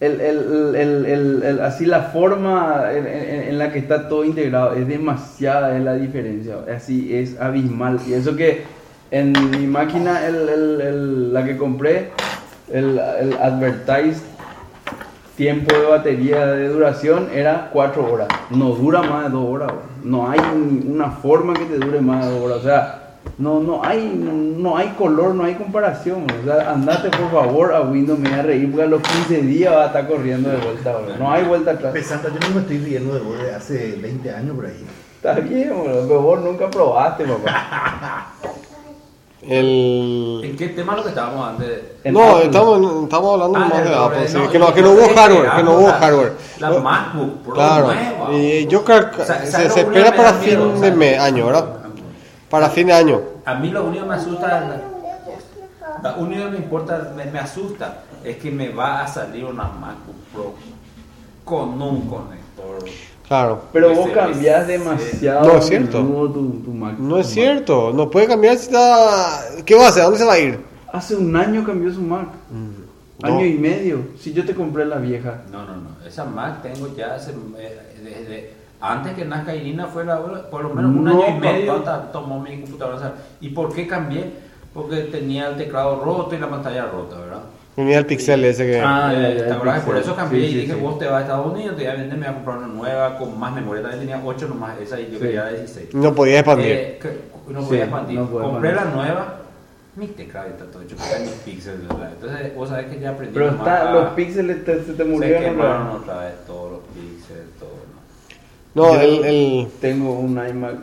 el, el- el- el- el- así la forma en, en- en la que está todo integrado, es demasiada es la diferencia, así es abismal. Y eso que en mi máquina, el- el- el- la que compré, el, el advertised tiempo de batería de duración era 4 horas. No dura más de 2 horas. No hay una forma que te dure más de 2 horas. O sea, no, no, hay, no hay color, no hay comparación. O sea, andate por favor a Windows, me voy a reír porque a los 15 días va a estar corriendo de vuelta. bro. No hay vuelta atrás. Pesanta, yo no me estoy riendo de vos de hace 20 años por ahí. Está bien, bro, pero vos nunca probaste, papá. El... ¿En qué tema lo que estábamos antes? No, estamos, estamos hablando Ah, más de Apple, sí, no, que, no, que no hubo hardware, que no hubo la- hardware. La No, MacBook Pro Claro, nueva. y yo creo que O sea, se, ¿sabes se espera para miedo? fin O de sea, mes, año, ¿verdad? Para fin de año. A mí lo único que me asusta, lo único que me importa, me, me asusta, es que me va a salir una MacBook Pro con un conector. Claro. Pero vos cambiás demasiado No, es cierto. tu, tu Mac. No es cierto, no puede cambiar si está... ¿Qué va a hacer? ¿A dónde se va a ir? Hace un año cambió su Mac. No. Año y medio. Si yo te compré la vieja. No, no, no. Esa Mac tengo ya hace, eh, desde Antes que nazca Irina fue la por lo menos un No, año y medio papá. tomó mi computadora. ¿Y por qué cambié? Porque tenía el teclado roto y la pantalla rota, ¿verdad? Tenía el pixel ese que... Ah, ya, ya, el Por eso cambié Sí, y sí, dije, sí. vos te vas a Estados Unidos, te voy a vender, me voy a comprar una nueva con más memoria. También tenía 8 nomás, esa y yo Sí. quería 16. No podía expandir. Eh, que- no Sí, podía expandir. no Compré expandir. la nueva, mi teclado está todo hecho, está en mis píxeles. ¿verdad? Entonces, vos sabés que ya aprendí. Pero está, los píxeles te, se te Se murieron. quemaron ¿no? otra vez todos los píxeles, todo. ¿no? No, el, el, Tengo un iMac.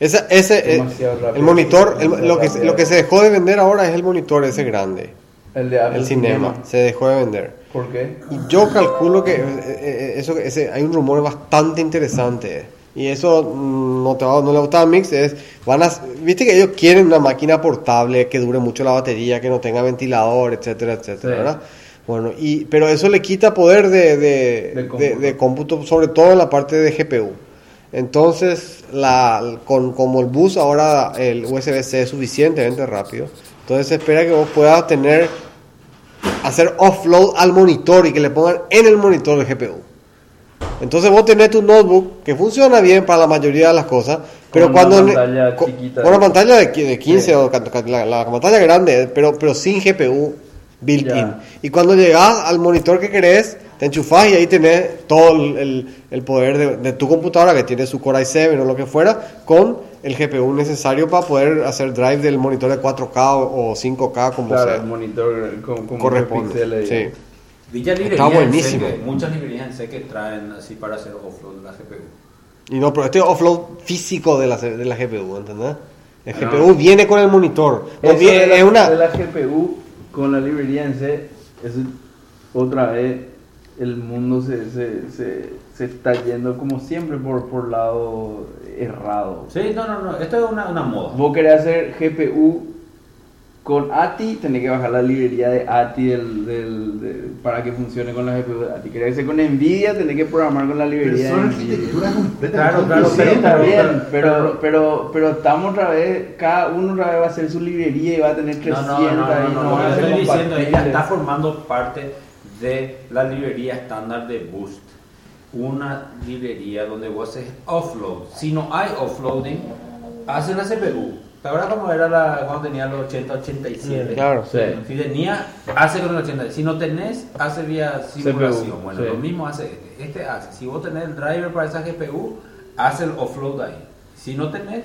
esa- ese, eh, rápido. el monitor, el- lo, que, rápido. lo que se dejó de vender ahora es el monitor ese grande, El de Apple el cinema, se dejó de vender. ¿Por qué? Y yo calculo que eh, eh, eso, ese, hay un rumor bastante interesante. Y eso mm, no, te va- no le gusta a Mix. Es, van a, Viste que ellos quieren una máquina portable que dure mucho la batería, que no tenga ventilador, etcétera, etcétera. Sí. ¿verdad? Bueno, y, pero eso le quita poder de, de, De de- cómputo. de cómputo, sobre todo en la parte de GPU. Entonces, la, con, como el bus ahora el USB-C es suficientemente rápido, entonces se espera que vos puedas tener hacer offload al monitor y que le pongan en el monitor el GPU. Entonces vos tenés tu notebook que funciona bien para la mayoría de las cosas, pero Con cuando una pantalla con, chiquita. con una pantalla de, qui- de 15 Sí. o la, la pantalla grande, pero pero sin GPU built Ya. in. Y cuando llegas al monitor que querés, te enchufás y ahí tenés todo el, el- el poder de, de tu computadora que tiene su Core i7 o lo que fuera con el GPU necesario para poder hacer drive del monitor de 4K o, o 5K como Claro, sea. el monitor con, con corresponde. Sí. Está en buenísimo. Muchas librerías en C que traen así para hacer offload de la GPU. Y no, pero este offload físico de la, de la GPU, ¿entendés? El Ah. GPU viene con el monitor. No viene- de, la, es una... de la GPU con la librería en C, eso otra vez el mundo se, se, se, se está yendo como siempre por, por lado errado. Sí, no, no, no, esto es una, una moda. Vos querés hacer GPU con ATI, tenés que bajar la librería de ATI del, del- de- para que funcione con la GPU de ATI. Querés hacer con NVIDIA, tenés que programar con la Pero librería son de NVIDIA. arquitecturas completamente Claro, claro, Sí, pero- está pero- bien, pero- pero, pero, pero estamos otra vez, cada uno otra vez va a hacer su librería y va a tener 300 No, no, no, no, y no, no, yo ser estoy diciendo, ella está formando parte de la librería estándar de Boost. Una librería donde vos haces offload. Si no hay offloading, hace la CPU. ¿Te acuerdas cómo era la, cuando tenía los 80, 87? Claro. Sí. Si tenía, hace con el 80. Si no tenés, hace vía simulación. CPU, bueno, sí. lo mismo hace este. Este hace. Si vos tenés el driver para esa GPU, hace el offload ahí. Si no tenés,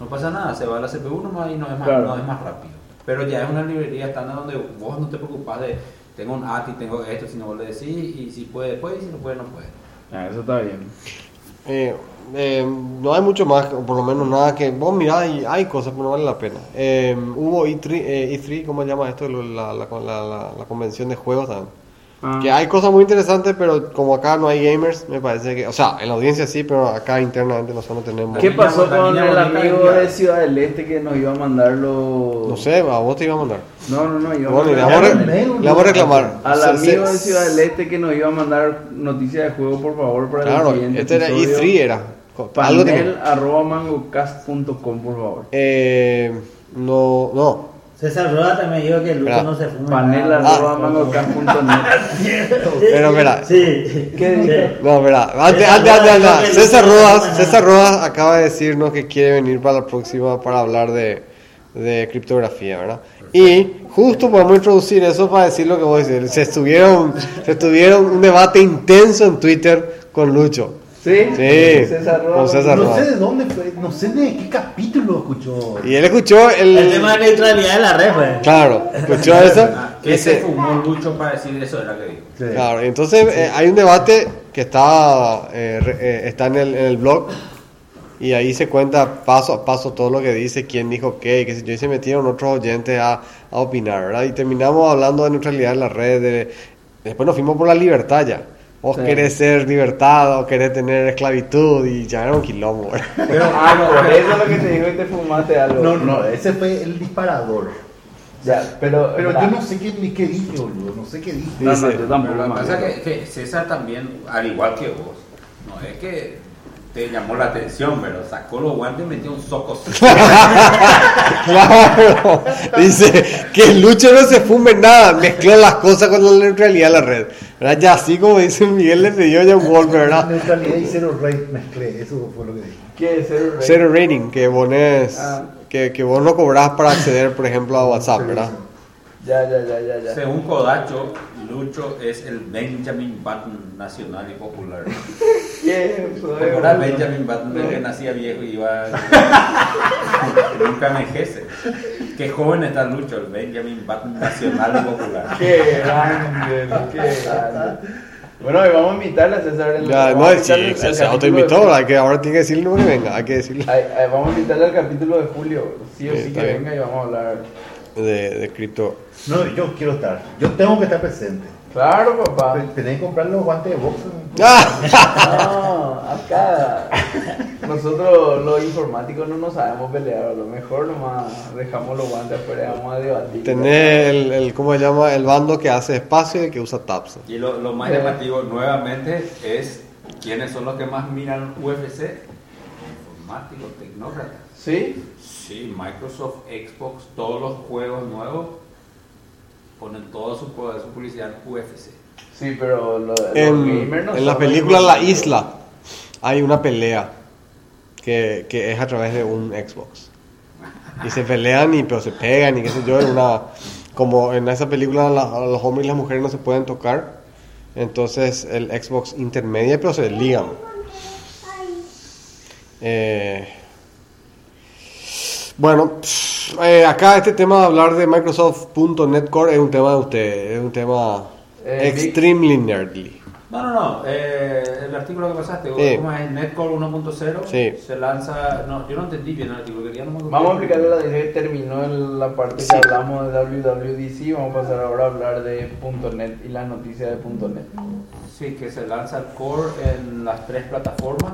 no pasa nada, se va a la CPU nomás y no es más, Claro. no es más rápido. Pero ya es una librería estándar donde vos no te preocupas de tengo un ATI, tengo esto, si no vos le decís, y si puede, puede, y si no puede, no puede. Ah, eso está bien. Eh, eh, no hay mucho más, o por lo menos nada que... Vos mirá y hay cosas que no vale la pena. Eh, hubo E3, eh, E3, ¿cómo se llama esto? La, la, la- la convención de juegos también. Ah. Que hay cosas muy interesantes, pero como acá no hay gamers, me parece que... O sea, en la audiencia sí, pero acá internamente nosotros no tenemos... ¿Qué pasó con Niña el amigo Niña. de Ciudad del Este que nos iba a mandar los... No sé, a vos te iba a mandar. No, no, no, iba a le vamos re- le vamos a reclamar. Al amigo se- de Ciudad del Este que nos iba a mandar noticias de juego, por favor, para Claro, el siguiente este era episodio. E3 era. Algo Panel arroba mangocast.com, por favor. Eh, no, no. César Roda también dijo que el Lucho Espera. no se fuma. Panel nada. arroba mangocast.net. Pero mira. Sí. ¿Qué Sí. No, espera, antes, antes, antes, antes. César Rodas, César. Rodas acaba de decirnos que quiere venir para la próxima para hablar de, de criptografía, ¿verdad? Y justo podemos introducir eso para decir lo que vos decís. Se estuvieron, se estuvieron un debate intenso en Twitter con Lucho. ¿Sí? Sí, César No sé de dónde fue, no sé de qué capítulo escuchó. Y él escuchó el... El tema de neutralidad de la red, pues. Claro, escuchó eso. Ah, que se fumó mucho para decir eso era que dijo. Sí. Claro, entonces eh, hay un debate que está, eh, re- eh, está en, el, en el blog y ahí se cuenta paso a paso todo lo que dice, quién dijo qué, y qué sé yo, y se metieron otros oyentes a, a opinar, ¿verdad? Y terminamos hablando de neutralidad en la red, de- después nos fuimos por la libertad ya. Vos Sí. querés ser libertad o querés tener esclavitud y ya era un quilombo, ¿verdad? Pero, Ah, por eso es lo que te dijo y te fumaste algo. No, no, ese fue el disparador. Ya, pero... Pero yo no sé qué, ni qué dije, boludo. No sé qué dije. No, no, yo tampoco. Pero lo que pasa es que César también, al igual que vos, no es que te llamó la atención, pero sacó los guantes y metió un soco. Claro. Dice que el Lucho no se fume nada, mezcló las cosas con la neutralidad de la red. ¿Verdad? Ya así como dice Miguel le pidió ya un golpe, ¿verdad? Neutralidad y cero rate mezclé, eso fue lo que dije. ¿Qué es cero rate? Zero rating, que pones, Ah. que, que vos no cobrás para acceder, por ejemplo, a WhatsApp, ¿verdad? Ya, ya, ya, ya, ya. Según Kodacho, Lucho es el Benjamin Button nacional y popular. ¿Qué? ¿Te acuerdas Benjamin Button el que nacía viejo y iba. nunca envejece. Qué joven está Lucho, el Benjamin Button nacional y popular. Qué grande, qué grande. Bueno, y vamos a invitarle a César. el- Ya, vamos a no, sí, invitarle al se, se autoinvitó, ahora tiene que decirle no que venga, hay que decirle Ay, ay, vamos a invitarle al capítulo de julio. Sí o Sí, sí que bien. venga y vamos a hablar. de, de cripto. No, yo quiero estar, yo tengo que estar presente. Claro, papá. Tenés que comprar los guantes de boxeo. ¡Ah! No, acá. Nosotros los informáticos no nos sabemos pelear. A lo mejor nomás dejamos los guantes afuera y vamos a debatir. Tenés el, el, ¿cómo se llama? El bando que hace espacio y que usa tabs. Y lo, lo más llamativo nuevamente es quiénes son los que más miran UFC. Informáticos, tecnócratas. ¿Sí? Sí, Microsoft, Xbox, todos los juegos nuevos ponen toda su, su publicidad en UFC. Sí, pero lo, En, no en la película La. Isla hay una pelea que, que es a través de un Xbox. Y se pelean y pero se pegan y qué sé yo, en una como en esa película la- los hombres y las mujeres no se pueden tocar. Entonces el Xbox intermedia pero se ligan. Eh, bueno, pff, eh, acá este tema de hablar de Microsoft.NET Core es un tema de usted, es un tema Eh, extremely nerdly. No, no, no. eh, el artículo que pasaste, Sí. ¿cómo es? Netcore 1.0 Sí. se lanza. No, yo no entendí bien el artículo. Quería no. Vamos a explicarle a la idea que terminó en la parte Sí. que hablamos de WWDC. Vamos a pasar ahora a hablar de .NET y las noticias de .NET. Sí, que se lanza el core en las tres plataformas.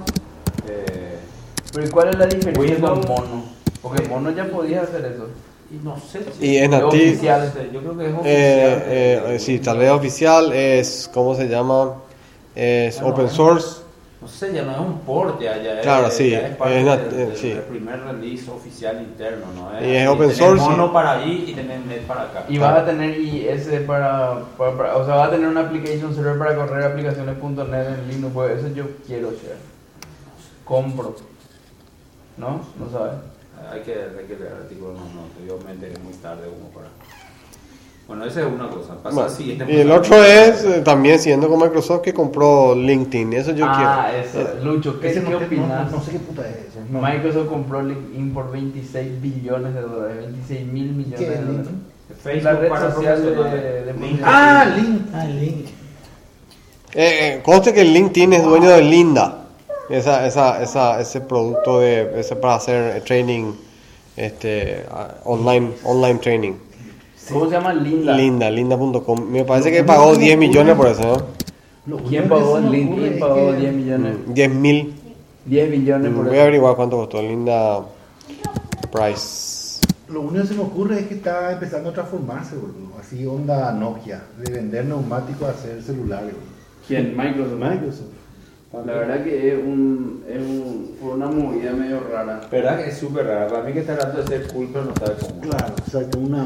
Eh, Pero ¿y cuál es la diferencia con Windows. Mono? Porque Mono ya podía hacer eso. y no sé si. Y es Es nativo. oficial. Yo creo que es oficial. Eh, eh, eh, sí, tal vez oficial es, ¿cómo se llama? Es no, open es- source. No sé, ya no es un port, ya, ya Claro, es, sí, ya es parte es nat- del, eh, del- sí. del primer release oficial interno, ¿no? Y es open source, mono sí. para ahí y tenés net para acá. Y vas a tener IS para, para, para- O sea, vas a tener una application server para correr aplicaciones.net en Linux. Pues eso yo quiero share. Compro. ¿No? No sabes. Hay que, hay que leer el artículo, no, no, yo me enteré muy tarde como para... Bueno, esa es una cosa. Pasa Bueno, así. y el otro es eh, también siguiendo con Microsoft que compró LinkedIn. Eso yo ah, quiero. eso. Lucho, ¿qué, Ese ¿qué no, sé- no- opinas? no sé qué puta es eso. No. Microsoft compró LinkedIn por 26 billones de dólares, 26 mil millones ¿Qué de es dólares. LinkedIn? Facebook la red para social de- profesionales. de- Link. Ah, Link. Ah, Link. Eh, eh, conste que LinkedIn es dueño de Linda. Esa, esa, esa, ese producto de, ese para hacer eh, training este, ah, online, online training. ¿Cómo se llama? Linda. Linda, linda.com. Me parece que pagó 10 millones por eso, ¿no? ¿Quién pagó? LinkedIn es pagó que 10 millones. 10 mil. 10 billones por Voy a averiguar cuánto costó. Linda Price. Lo único que se me ocurre es que está empezando a transformarse, boludo. Así onda Nokia, de vender neumáticos a hacer celulares. boludo. ¿Quién? Microsoft. Microsoft. La verdad que es, un, es un, fue una movida medio rara. ¿Verdad que es súper raro? Para mí que está tratando de ser cool, pero no sabe cómo. Claro, o sea, que una,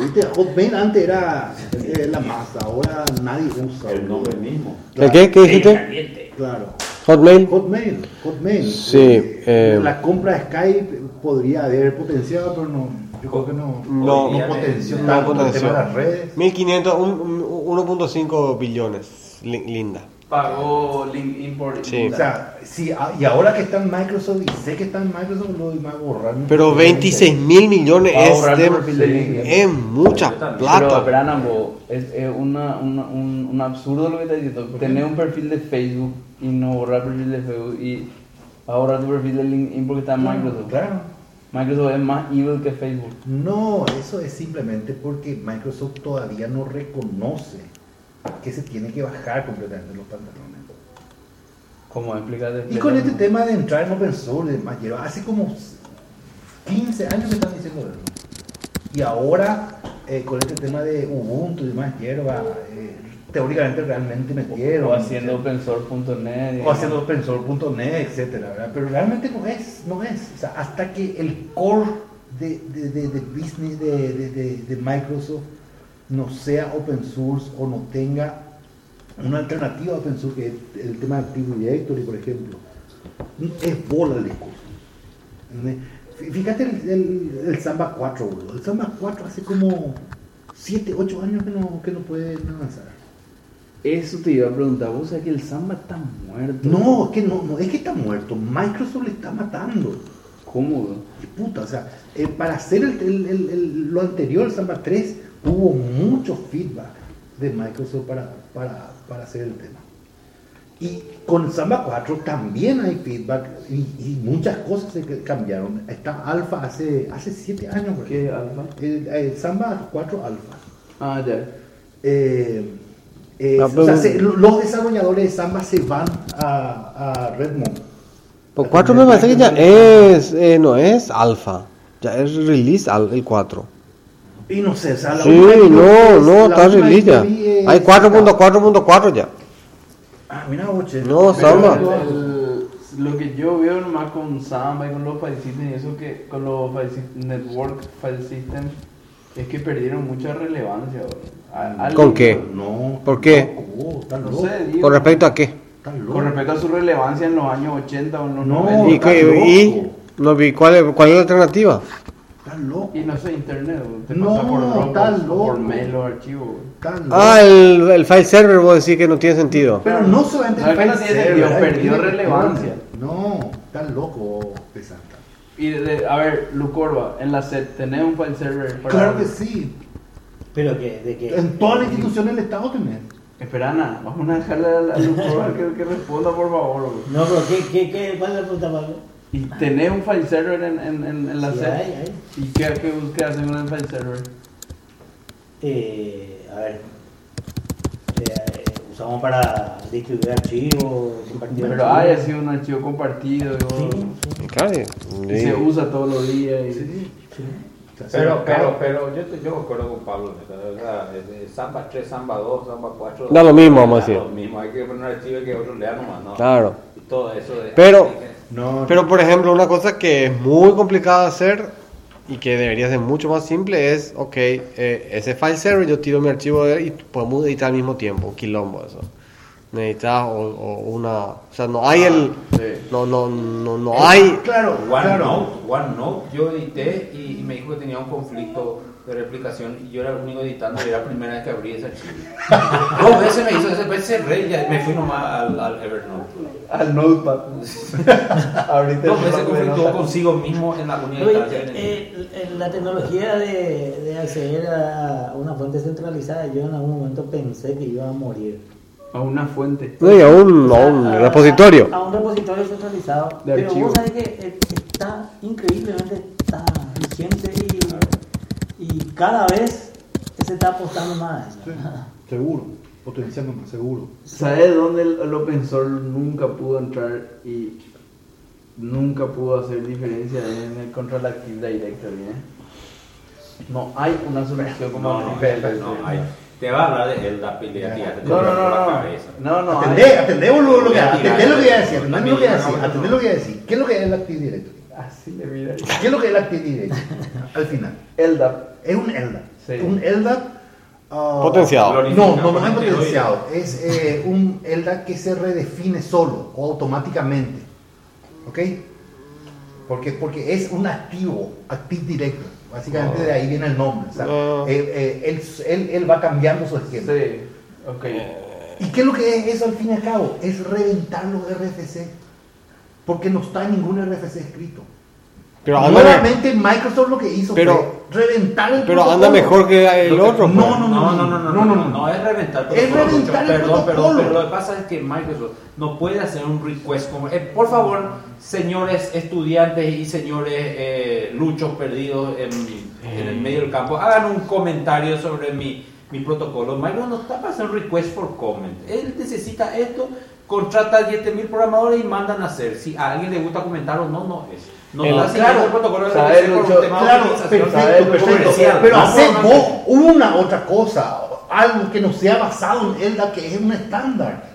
¿viste? Hotmail antes era eh, la masa, ahora nadie usa. El nombre mismo. ¿Qué, qué, qué dijiste? Claro. Hotmail. Hotmail, Hotmail. Sí, Eh, eh, la compra de Skype podría haber potenciado, pero no, yo creo que no, No, no potenció no tanto el potenció. tema de las redes. 1500, un- un- 1.5 billones. Lin- Linda. Pagó LinkedIn por Sí. O sea, sí, ah, y ahora que está en Microsoft, y sé que está en Microsoft, lo iba a borrar. mi Pero perfil de 26 mil millones es, de- tu perfil de LinkedIn. es mucha. Pero, plata. espera, Nambo, es, es una, una- un, un absurdo lo que estás diciendo. Tener un perfil de Facebook y no borrar el perfil de Facebook y ahora tu perfil de LinkedIn porque está en Microsoft. Claro. Microsoft es más evil que Facebook. No, eso es simplemente porque Microsoft todavía no reconoce que se tiene que bajar completamente los pantalones. ¿Cómo explicaste? Y con este tema de entrar en open source demás, lleva hace como 15 años que están diciendo eso. Y ahora, eh, con este tema de Ubuntu y demás, hierba, eh, teóricamente realmente metieron. O haciendo opensource.net. o haciendo opensource.net, etcétera, ¿verdad? Pero realmente no es, no es. O sea, hasta que el core de, de, de, de business de- de Microsoft no sea open source o no tenga una alternativa open source, que es el tema de Active Directory, por ejemplo, es bola de discurso. Fíjate el, el, el Samba 4, boludo. El Samba 4 hace como 7, 8 años que no, que no puede avanzar. Eso te iba a preguntar. ¿Vos sabés que el Samba está muerto? No, es que no, no, es que está muerto. Microsoft le está matando. ¿Cómo? puta, o sea, eh, para hacer el- el- el- el- lo anterior, el Samba 3, hubo mucho feedback de Microsoft para, para, para hacer el tema. Y con Samba 4 también hay feedback y, y muchas cosas se cambiaron. Está Alpha hace, hace 7 años. ¿Qué alfa? El, el Samba 4 Alpha. Ah, ya. Eh, eh, Ah, o sea, pero- se- los desarrolladores de Samba se van a, a Redmond. Por 4 me parece que ya es, eh, no es alfa, ya es release al, el 4. Y no sé, o sea, la Sí, no, es- no, está es- Hay 4.4.4 ya. Ah, mira, boche. No, Samba. Lo que yo veo nomás con Samba y con los file systems y eso que con los file network file systems es que perdieron mucha relevancia. al- ¿Con qué? No. ¿Por qué? No loco, sé, digo, ¿Con respecto a qué? con respecto a su relevancia en los años 80 o en los No, 90. ¿Y, qué- y no vi cuál es, cuál es la alternativa? Estás loco. Y no sé, internet, te No, pasa por Dropbox o loco. por mail los archivos. bro. Estás loco. Ah, el, el file server vos decís que no tiene sentido. Pero no solamente No, el file server, sentido, ¿eh? perdió relevancia. No, estás loco, pesanta. Y de- a ver, Lucorba, en la set, ¿tenés un file server para.? Claro que sí. Pero que, de que. En todas las instituciones del Estado tenés. Espera, Ana, vamos a dejarle a, a Lucorba que, que responda, por favor. bro. No, pero ¿qué, qué, qué, ¿cuál es la pregunta, Pablo? ¿Y tenés un file server en, en, en, en la Sí, hay, hay. ¿Y qué, qué, hacen con el file server? Eh, a ver. Eh, usamos para distribuir archivos, compartir Pero archivos. hay así un archivo compartido Sí, y, sí, Claro, y se usa todos los días. Y, Sí. Pero, pero, pero yo, te- yo me acuerdo con Pablo, o sea, de- de Samba 3, Samba 2, Samba 4. Da lo mismo, vamos a da decir. lo mismo, hay que poner un archivo que otro lea nomás, ¿no? Claro. Y todo eso de. Pero- No, Pero por ejemplo, una cosa que es muy complicada de hacer y que debería ser mucho más simple es, ok, eh, ese file server yo tiro mi archivo de él y podemos editar al mismo tiempo, quilombo eso. Necesitas o, o una, o sea, no hay el, sí. no, no, no, no hay, Claro, claro. OneNote, OneNote, yo edité y, y me dijo que tenía un conflicto de replicación y yo era el único editando y era la primera vez que abrí ese archivo. Dos veces me hizo, ese vez cerré y ya me fui nomás al, al Evernote. Al Notepad. Ahorita Dos veces nota. consigo mismo en la tenía. eh, eh, la tecnología de, de acceder a una fuente centralizada, yo en algún momento pensé que iba a morir. A una fuente. no hay a un, a un A- repositorio. A, un repositorio centralizado. De pero archivo. vos sabés que eh, está increíblemente está vigente y, y cada vez se está apostando más. Sí, seguro, potenciando más, seguro. ¿Sabes dónde el, open source nunca pudo entrar y nunca pudo hacer diferencia en el Control Active Directory? ¿eh? No hay una solución como No, no, no, hay. Te va a hablar de ya te No, no, no, la no. No, no. Atendé, atendé lo, lo que, atendé lo iba a decir, atendé lo que iba a decir, ya, ya, atendé lo que iba a decir. ¿Qué es lo que es el Active Directory? Así le mira. ¿Qué es lo que es el Active Directory? Al final. LDAP. Es un LDAP. Sí. Un LDAP. ah, Potenciado. No, no, no es potenciado. Es eh, un LDAP que se redefine solo o automáticamente. ¿Ok? Porque, porque es un activo, Active Directory. Básicamente de ahí viene el nombre. o sea, Ah. eh, eh, él, él- él va cambiando su esquema. Sí. Ok. ¿Y qué es lo que es eso al fin y al cabo? Es reventar los RFC. Porque no está ningún RFC escrito. Pero anda, me- Nuevamente Microsoft lo que hizo Pero- fue reventar el pero anda mejor que el otro. no, pues. no, No, no, no, no, no, no, no, es reventar. Es reventar el perdón, perdón, pero lo que pasa es que Microsoft no puede hacer un request como, eh, por favor, señores estudiantes y señores eh, luchos perdidos en, en el medio del campo, hagan un comentario sobre mi, mi protocolo. Microsoft no está para hacer un request for comment. Él necesita esto, contrata a 10.000 programadores y mandan a hacer. Si a alguien le gusta comentar o no, no es. No claro, el protocolo de ¿sabes, RFC por Lucho? Claro, perfecto, perfecto. Pero No, hace no, una otra cosa. algo que no sea basado en LDAP, que es un estándar.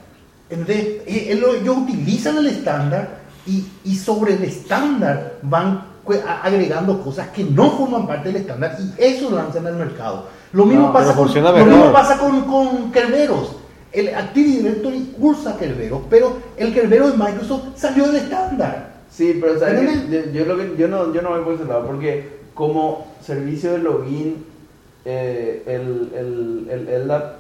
Entonces, eh, ellos utilizan el estándar y, y sobre el estándar van a- agregando cosas que no forman parte del estándar y eso lo lanzan al mercado. Lo mismo No, pasa, con, lo mismo pasa con, con Kerberos. El Active Directory usa Kerberos, pero el Kerberos de Microsoft salió del estándar. Sí, pero. ¿Entiendes? yo, yo lo que, yo, no, yo no voy por ese lado, porque como servicio de login, eh, el, el, el, LDAP,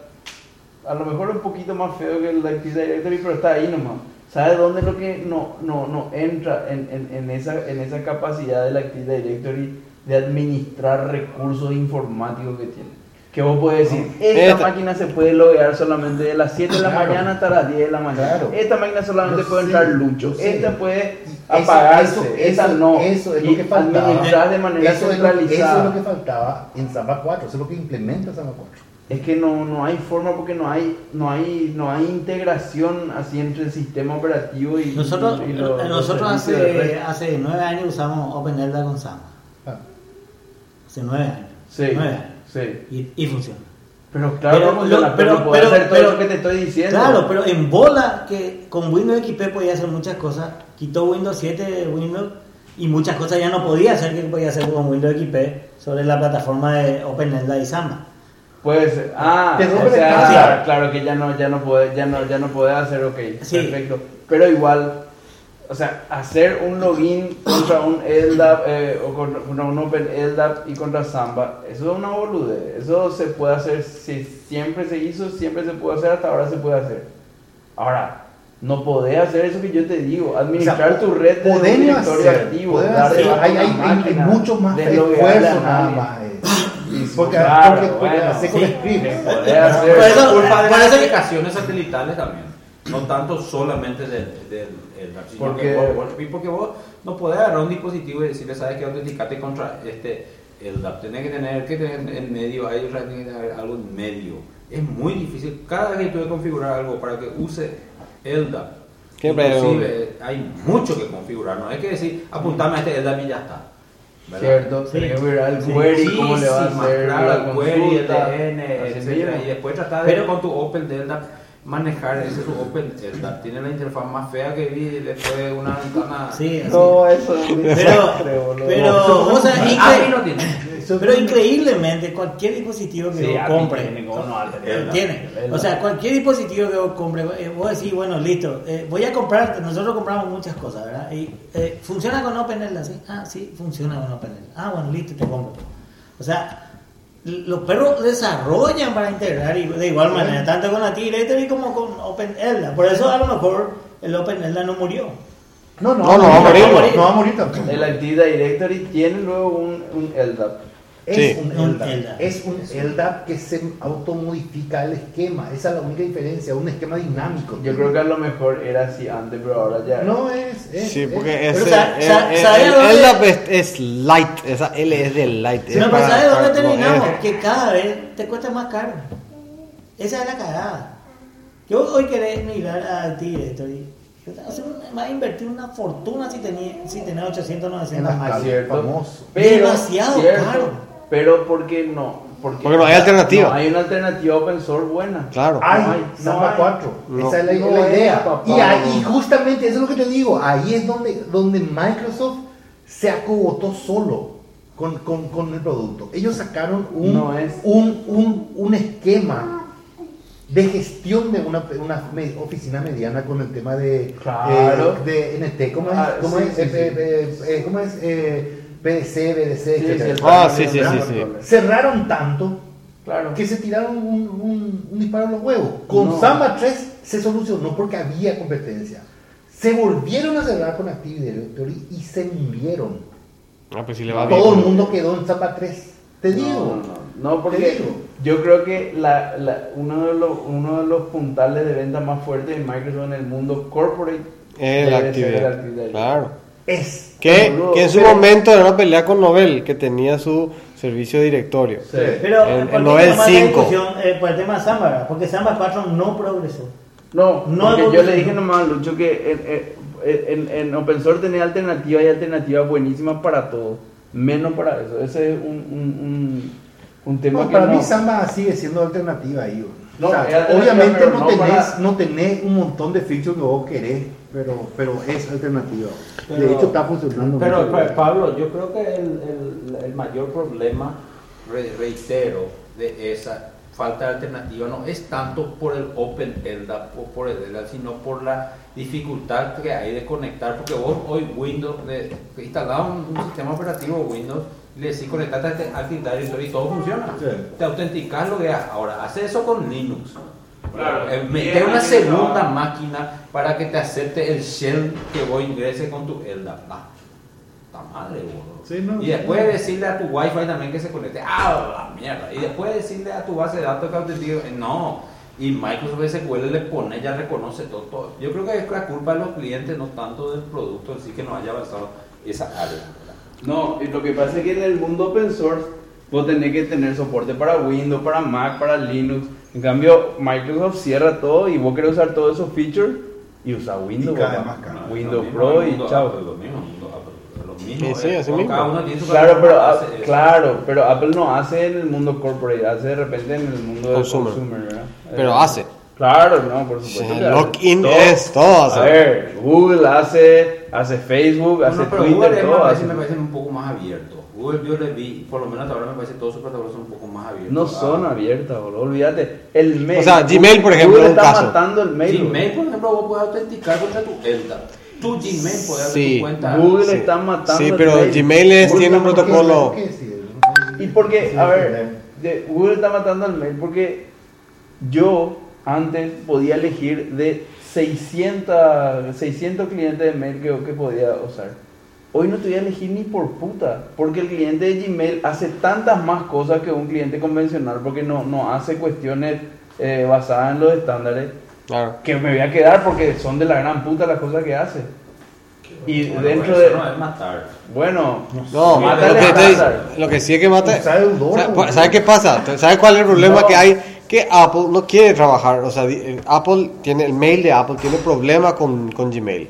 a lo mejor es un poquito más feo que el Active Directory, pero está ahí nomás. ¿Sabes dónde es lo que no, no, no entra en, en, en, esa, en esa capacidad del Active Directory de administrar recursos informáticos que tiene? Que vos puedes decir, esta Esta- máquina se puede loguear solamente de las 7 de la Claro. mañana hasta las 10 de la mañana. Claro. Esta máquina solamente puede entrar Lucho. Esta puede apagarse. eso- no. Eso es Y lo que faltaba. de manera eso es lo- eso es lo que faltaba en Samba 4. Eso es lo que implementa Samba 4. Es que no, no hay forma porque no hay, no hay, no hay integración así entre el sistema operativo y Nosotros, y los- los nosotros hace, hace nueve años usamos OpenLDA con Samba. Ah, Hace nueve años. Sí, Nueve años. Sí. Y, y funciona. Pero claro, Pero pero, pero- hacer todo lo que te estoy diciendo. Claro, pero en bola que con Windows XP podía hacer muchas cosas, quitó Windows 7 de Windows y muchas cosas ya no podía hacer que podía hacer con Windows XP sobre la plataforma de OpenLDA y Samba. Puede ser. Ah, o sea, claro que ya no, ya no puede, ya no, ya no puede hacer, ok, Sí. perfecto. Pero igual, o sea, hacer un login contra un LDAP eh, o contra, contra un Open LDAP y contra Samba, eso es una boludez. Eso se puede hacer, si siempre se hizo, siempre se puede hacer, hasta ahora se puede hacer. Ahora, no podés hacer eso que yo te digo, administrar O sea, tu red de directorio hacer, activo, podemos dar de hacer, baja hay, hay, hay- hay máquina, mucho más esfuerzo nada más. eh. Porque, claro, porque, porque bueno, hace con sí. hacer- Por eso- de por las eso- aplicaciones satelitales también. No tanto solamente del, del, del sino Porque- que vos, vos- porque vos no podés agarrar un dispositivo y decirle, sabes que autenticate contra este el DAP. Tenés que tener que tener en medio, hay otra tiene que haber algo en medio. Es muy difícil. Cada vez que tuve que configurar algo para que use el DAP, inclusive hay mucho que configurar. No hay que decir, apuntame a este LDAP y ya está. ¿verdad? Cierto, Sí. tenés que ver al Sí. query, cómo le va a hacer claro, la el query, el DN, etcétera, y después tratar de Pero- con tu Open Delta manejar ese su Open. Tiene la interfaz más fea que vi después de una ventana. Sí, así. No, eso es Pero, pero, o sea, Ah, incre- no tiene. Pero increíblemente cualquier dispositivo que Sí, vos compres tiene, O sea, cualquier dispositivo que vos compres, eh, vos decís, bueno, listo, eh, voy a comprar, nosotros compramos muchas cosas, ¿verdad? Y eh, funciona con OpenLDA, ¿sí? Ah, sí, funciona con OpenLDA. Ah, bueno, listo, te compro. O sea, los perros desarrollan para integrar y de igual manera, tanto con Active Directory como con OpenLDA. Por eso a lo mejor el OpenLDA no murió. No, no, No, no va a morir. No va a morir tampoco. El Active Directory tiene luego un, un LDAP. Es Sí. un Un LDAP. LDAP. Es un LDAP que se automodifica el esquema. Esa es la única diferencia, un esquema dinámico. Yo creo que a lo mejor era así antes, pero ahora ya. No es. es Sí, es- porque ese, sa- el, sa- el- ¿sabes el- dónde- el LDAP es, es light, esa L es de light. es No, pero ¿sabes dónde terminamos? es- Que cada vez te cuesta más caro. Esa es la cagada. Yo hoy querés migrar a Active Directory. Yo te voy a hacer una- me voy a invertir una fortuna si tenía, si tenía 800, 900 En las más. cierto. famoso. Pero, Demasiado cierto, caro. Pero porque no. Porque, Porque no hay alternativa. No hay una alternativa open source buena. Claro. Hay No hay, no Samba hay. 4. No. Esa es la, No la idea. papá, y, ahí- justamente eso es lo que te digo. Ahí es donde, donde Microsoft se acogotó solo con, con- con el producto. Ellos sacaron un, No es. un, un, un esquema de gestión de una, una oficina mediana con el tema de, Claro. eh, de NT. ¿Cómo es? Ah, ¿Cómo sí, es? sí, Eh, sí. eh, eh, ¿cómo es? Eh, BDC, el Ah, sí, sí, es sí. Cerraron tanto Claro. que se tiraron un, un- un disparo a los huevos. Con No. Samba 3 se solucionó porque había competencia. Se volvieron a cerrar con Active Directory y se murieron. Ah, pues sí le va bien. Todo el mundo quedó en Samba 3. Te digo. No, no, Te porque digo. yo creo que la, la- uno, de los, uno de los puntales de venta más fuertes de Microsoft en el mundo corporate ser el actividad. Active Directory. Claro. Es. Que, Boludo, que en su pero- momento era una pelea con Nobel, que tenía su servicio directorio. Sí. Pero, El- ¿por el qué Nobel nomás la 5? discusión, eh, por el tema de Samba? Porque Samba 4 no progresó. No, No porque yo le dije nomás a Lucho que en, en, en, en open source tenía alternativas y alternativas buenísimas para todo, menos para eso. Ese es un, un, un, Un tema No, que para no- mí Samba sigue siendo alternativa ahí. No, O sea, alternativa, obviamente no tenés, para- no tenés un montón de features que vos querés, pero, pero es alternativa. de Pero- hecho está funcionando. Pero güey. Pablo, yo creo que el, el- el mayor problema, re- reitero, de esa falta de alternativa no es tanto por el Open LDAP o por el LDAP, sino por la dificultad que hay de conectar, porque vos hoy Windows, de, instalás un, un sistema operativo Windows, y le decís conectate a este actividad y todo funciona. Sí. Te autenticas lo que haces. Ahora, hace eso con Linux. Claro. Eh, meter una así, segunda ¿no? máquina para que te acepte el shell que vos ingreses con tu LDAP. Ah, está madre, boludo. Sí, no, y después no. decirle a tu wifi también que se conecte. Ah, la mierda. Y después decirle a tu base de datos que autentique. eh, No. Y Microsoft SQL le pone, ya reconoce todo, todo. Yo creo que es la culpa de los clientes, no tanto del producto en sí que no haya avanzado esa área. No, y lo que pasa es que en el mundo open source vos tenés que tener soporte para Windows, para Mac, para Linux. En cambio, Microsoft cierra todo y vos querés usar todos esos features y usa Windows. Y cada papá. vez más caro. No, Windows Pro y chao. Apple, lo mismo el mundo Apple, lo mismo, Sí, sí, así cada mismo. uno tiene su Claro, plataforma, pero, hace ah, claro, pero Apple no hace en el mundo corporate, hace de repente en el mundo del Consumer. consumer, ¿verdad? Pero Eh, hace. Claro, no, por supuesto. login Todo. es todo hace. A ver, Google hace, hace Facebook, hace pero Twitter, Google es todo me parece un poco más abierto. Google yo le vi, por lo menos hasta ahora me parece que todos sus plataformas son un poco más abiertos. No son Ah, abiertas, boludo, olvídate. El mail. O sea, Gmail, por ejemplo, Google es un está caso. matando el mail. Gmail, boludo. por ejemplo, vos puedes autenticar contra tu LDAP. Tu Gmail puede abrir Sí. tu cuenta. Google Sí. está matando Sí, el pero mail. Gmail es- tiene un protocolo. ¿Por? Y porque, Sí, a ver, de- Google está matando el mail porque yo antes podía elegir de 600, 600 clientes de mail que, que podía usar. Hoy no te voy a elegir ni por puta, porque el cliente de Gmail hace tantas más cosas que un cliente convencional, porque no, no hace cuestiones eh, basadas en los estándares, Claro. que me voy a quedar porque son de la gran puta las cosas que hace. Y Bueno, dentro eso de... no es matar. Bueno, No, Mata lo que, te- lo que sí es que mata. Usar el dólar, ¿Sabes sabe qué pasa? ¿Sabes cuál es el problema No. que hay? Que Apple no quiere trabajar. O sea, eh, Apple tiene el mail de Apple tiene problema con, con Gmail.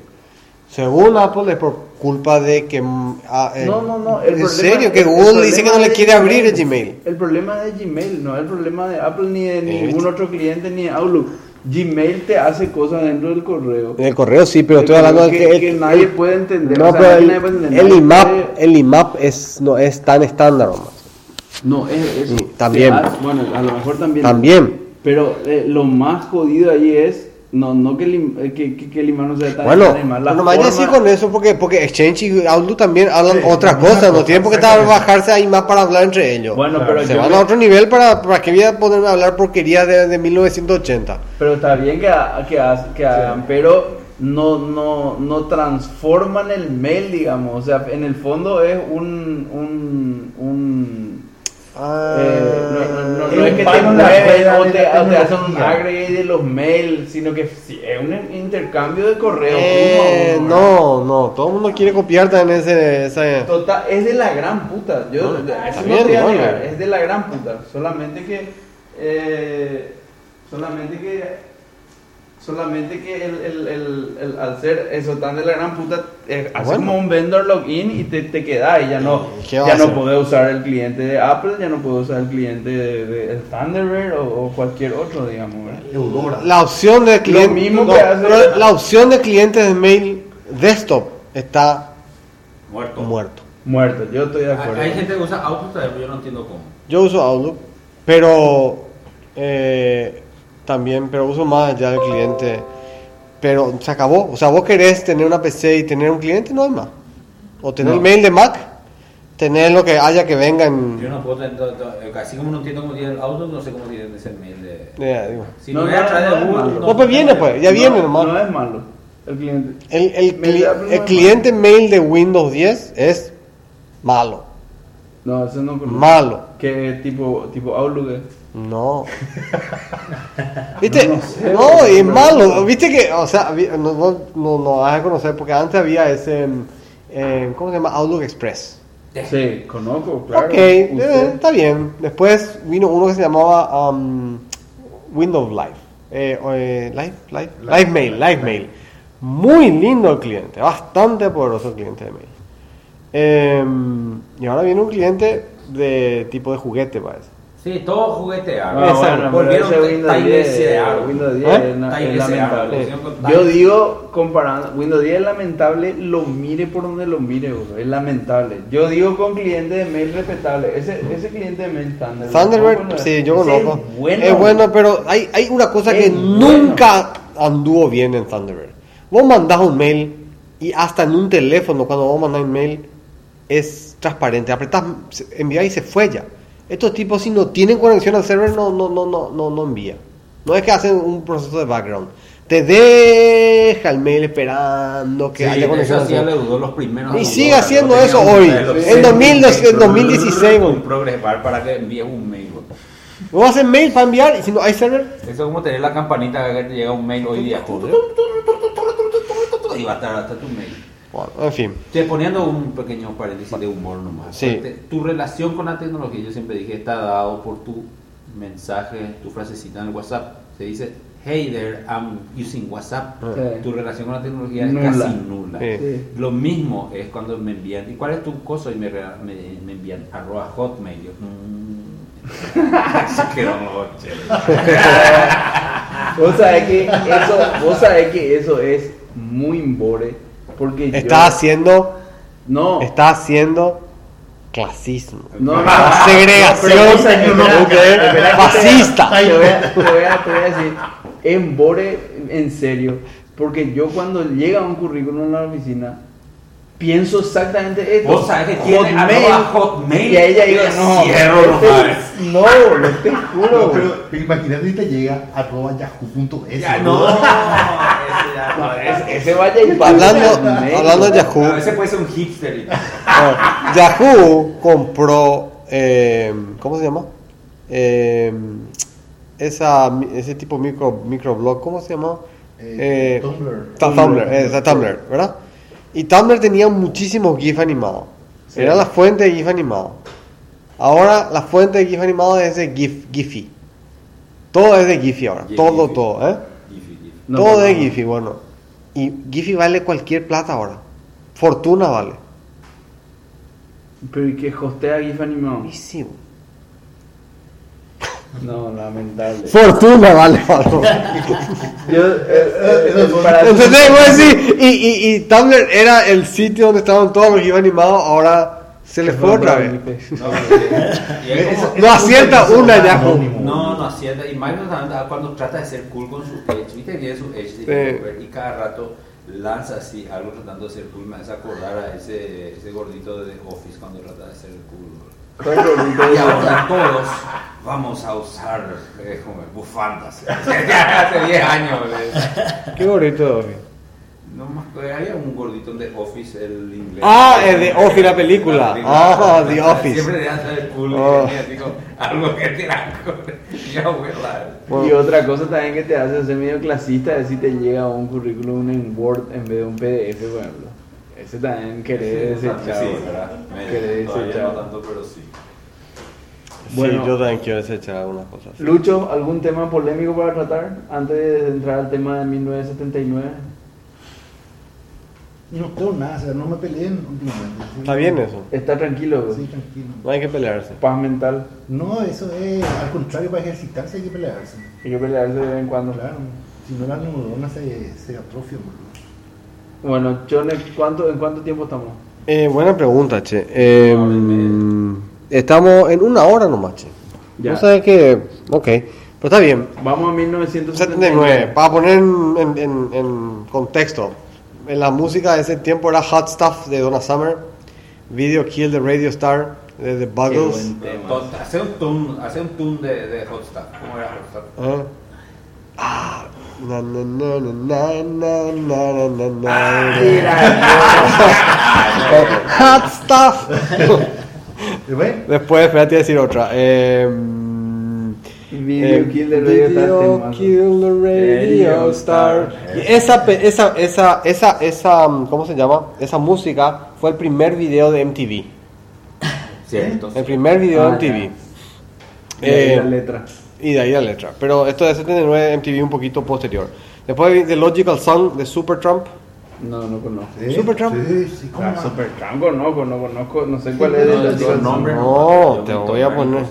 Según Apple es por culpa de que. mm, ah, eh, No, no, no. el en serio, que Google dice que no le quiere abrir el Gmail. El problema de Gmail, no es el problema de Apple ni de Eh, ningún otro cliente ni de Outlook. Gmail te hace cosas dentro del correo. En el correo sí, pero El estoy hablando de que. que, que nadie puede entender. No, o sea, pero el, entender. el IMAP, puede- el IMAP es, no es tan estándar, nomás. No, es. Sí, también. Bueno, a lo mejor también. También. Pero eh, lo más jodido ahí es. No, no que el, eh, que, que, que el imán no sea tan Bueno, no vaya así forma- con eso porque, porque Exchange y Outlook también hablan Sí, otras cosas, no cosa, tienen por qué bajarse ahí más para hablar entre ellos. Bueno, Claro, pero Se van me- a otro nivel para, para que voy a ponerme a hablar porquería de, de 1980. Pero está bien que, que, que hagan, pero no, no, no transforman el mail, digamos. O sea, en el fondo es un... un, un eh, no, no- no- no el es que te mueven o hacen un agregue de los mails, sino que sí, es un intercambio de correo. Eh, uno no, no, todo el mundo quiere copiarte en ese... Total, es de la gran puta. Yo No, eso bien, te voy a negar, es de la gran puta. Solamente que eh, solamente que solamente que el, el, el, el- al ser eso tan de la gran puta eh, hace Bueno. como un vendor login y te, te queda y ya no ¿Qué va ya no puedes usar el cliente de Apple, ya no puedes usar el cliente de, de- el Thunderbird o, o cualquier otro, digamos. ¿verdad? La opción de cliente... mismo no, que hace- la opción de clientes de mail desktop está Muerto. muerto. Muerto, yo estoy de Hay, acuerdo. hay gente que usa Outlook, pero yo no entiendo cómo. Yo uso Outlook, pero eh, también, pero uso más ya el cliente. Pero se acabó. O sea, vos querés tener una PC y tener un cliente, no hay más. O tener No. el mail de Mac, tener lo que haya que venga en. Yo no puedo tener, eh, así como no entiendo cómo tiene el Outlook, no sé cómo tiene ese mail de... Digo. Si No, no, no, no Google... pues viene, pues, ya viene nomás. No es malo el cliente. El, el, Mail cli- el cliente mail de Windows 10 es malo. No, eso no. Malo. ¿Qué tipo, tipo Outlook es? No. ¿Viste? No, No, no sé, es malo. ¿Viste que, o sea, no, no, no, vas a conocer porque antes había ese, mm, eh, ¿cómo se llama? Outlook Express. Sí, conozco, claro. ok, eh, está bien. Después vino uno que se llamaba um, Windows Live. Eh, eh, live, live, live Mail, Live Mail. Muy lindo el cliente, bastante poderoso el cliente de mail. Em, y ahora viene un cliente de tipo de juguete, parece. Sí, todo juguetearon. Ah, Exacto. bueno, ese Windows Time 10, desearon. Windows 10 ¿Eh? es, lamentable. Yo digo, comparando, Windows 10 es lamentable, lo mire por donde lo mire, bro, es lamentable. Yo digo con cliente de mail respetable, ese, ese cliente de mail Thunderbird. Thunderbird, sí, yo conozco. Es bueno. Es bueno, pero hay, hay una cosa que bueno. nunca anduvo bien en Thunderbird. Vos mandás un mail y hasta en un teléfono, cuando vos mandás un mail, es transparente. Apretás enviar y se fue ya. Estos tipos, si no tienen conexión al server, no, no, no, no, no, no envía. No es que hacen un proceso de background. Te deja el mail esperando que Sí, haya conexión eso al sí ya le server. dudó los primeros. Y sigue haciendo eso hoy. En seis 2000, meses, en 2016, Un bar para que envíes un mail. Vos haces mail para enviar y si no hay server, Eso es como tener la campanita que te llega un mail hoy día. Y va a estar hasta tu mail. En fin. Te poniendo un pequeño paréntesis de humor nomás. Sí. Te- Tu relación con la tecnología, yo siempre dije, está dado por tu mensaje, tu frasecita en el WhatsApp. Se dice, hey there, I'm using WhatsApp. Sí. Tu relación con la tecnología Nula. es casi nula. Sí. Sí. Lo mismo es cuando me envían, ¿y cuál es tu cosa? Y me, me, me envían arroba hotmail. Yo, mm. Se quedó. Vos sabés que eso, vos sabés que eso es muy embore, porque está yo... haciendo. No. Está haciendo clasismo. No, la segregación. Fascista. Te voy a decir, en Bore, en serio. Porque yo cuando llega un currículum a la oficina, pienso exactamente esto. Vos sabés que tiene arroba Hotmail, y a ella digo, te no, cierro este- nomás. no, no te juro. No, pero, pero imagínate si te llega arroba yahoo.es. Ya, ¿no? no, ese ya No, ese, ese vaya y Hablando, Hotmail. hablando de No, Yahoo, ese puede ser un hipster. y- ah, Yahoo compró, eh, ¿cómo se llama? Eh, esa, ese tipo micro microblog, ¿cómo se llama? Eh, Eh, Tumblr. Tumblr, eh, esa Tumblr, ¿verdad? Y Tumblr tenía muchísimos GIF animados. Sí. Era la fuente de GIF animado. Ahora la fuente de GIF animado es de GIF, Giphy. Todo es de Giphy ahora. Giphy, todo, Giphy. todo, ¿eh? Giphy, Giphy. No, todo no, de no. Giphy, bueno. Y Giphy vale cualquier plata ahora. Fortuna vale. Pero ¿y que hostea GIF animado? Buenísimo. No, lamentable. Fortuna vale, Pablo. Yo, eh, eh, eh, decir, y, y, y Tumblr era el sitio donde estaban todos los GIF animados, ahora se les fue otra vez. No, acierta una ya. No, no acierta. Y Microsoft cuando trata de ser cool con su Edge, viste que tiene su Edge y cada rato lanza así algo tratando de ser cool. Me hace acordar a ese, ese gordito de Office cuando trata de ser cool. Y ahora todos vamos a usar eh, como bufandas. Hace 10 años. eh. Qué bonito. No más, había un gordito de Office, el inglés. Ah, el de Office, la película. Ah, The Office. Siempre de hacer cool. Oh. y digo, algo que. Ya, abuela. Y otra cosa también que te hace ser medio clasista es si te llega un currículum en Word en vez de un PDF, por ejemplo. Ese también querés Sí, desechar. sí, tanto, pero sí. Bueno. sí, yo también quiero desechar algunas cosas. Lucho, ¿algún tema polémico para tratar antes de entrar al tema de 1979? No tengo nada, o sea, no me peleen últimamente. Está bien eso. Está tranquilo, güey. Sí, tranquilo. No hay que pelearse. Paz mental. No, eso es, al contrario, para ejercitarse hay que pelearse. Hay que pelearse de vez en cuando. Claro, si no la neurona se, se atrofia. boludo. Bueno, Chone, ¿cuánto, ¿en cuánto tiempo estamos? Eh, buena pregunta, che. Eh, estamos en una hora nomás, che. Ya. No sabes que. Ok, pero está bien. Vamos a 1979. 79. Para poner en, en- en- en contexto, en la música de ese tiempo era Hot Stuff de Donna Summer, Video Kill the Radio Star de The Buggles. Hace un tune, hace un tune de, de Hot Stuff. ¿Cómo era Hot Stuff? ¿Eh? Ah, la, la, la, la, la, la, la, la, Hot stuff. Después, espérate a decir otra. Eh, video, eh, Kill the Radio, Video Kill the Radio Star. Esa, esa, esa, esa, esa, ¿cómo se llama? Esa música fue el primer video de MTV. Cierto. El primer video de ah, MTV. la eh, letra y de ahí la letra. Pero esto de 79 MTV un poquito posterior. Después de Logical Song de Supertramp. No, no conozco. ¿Sí? Supertramp. Sí, sí, ¿cómo Ah, no? Supertramp conozco, no conozco, no sé cuál es No, el no, nombre no, te voy a poner.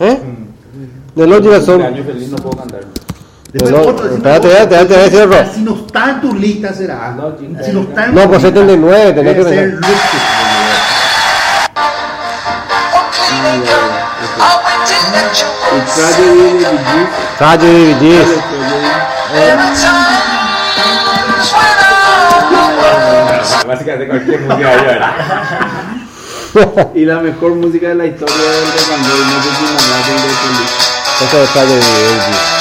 ¿Eh? De Logic son. Cumpleaños feliz no puedo cantar. Después No, otro, decime espérate, otro. espérate, espérate, espérate, espérate. Si no está en tu lista será. No, Si no está en No, pues lista, 79, tenés que ser pensar. Lipstick. Y. Básicamente cualquier música la mejor música de la historia del rock and roll, no sé si me de. Eso es BGs.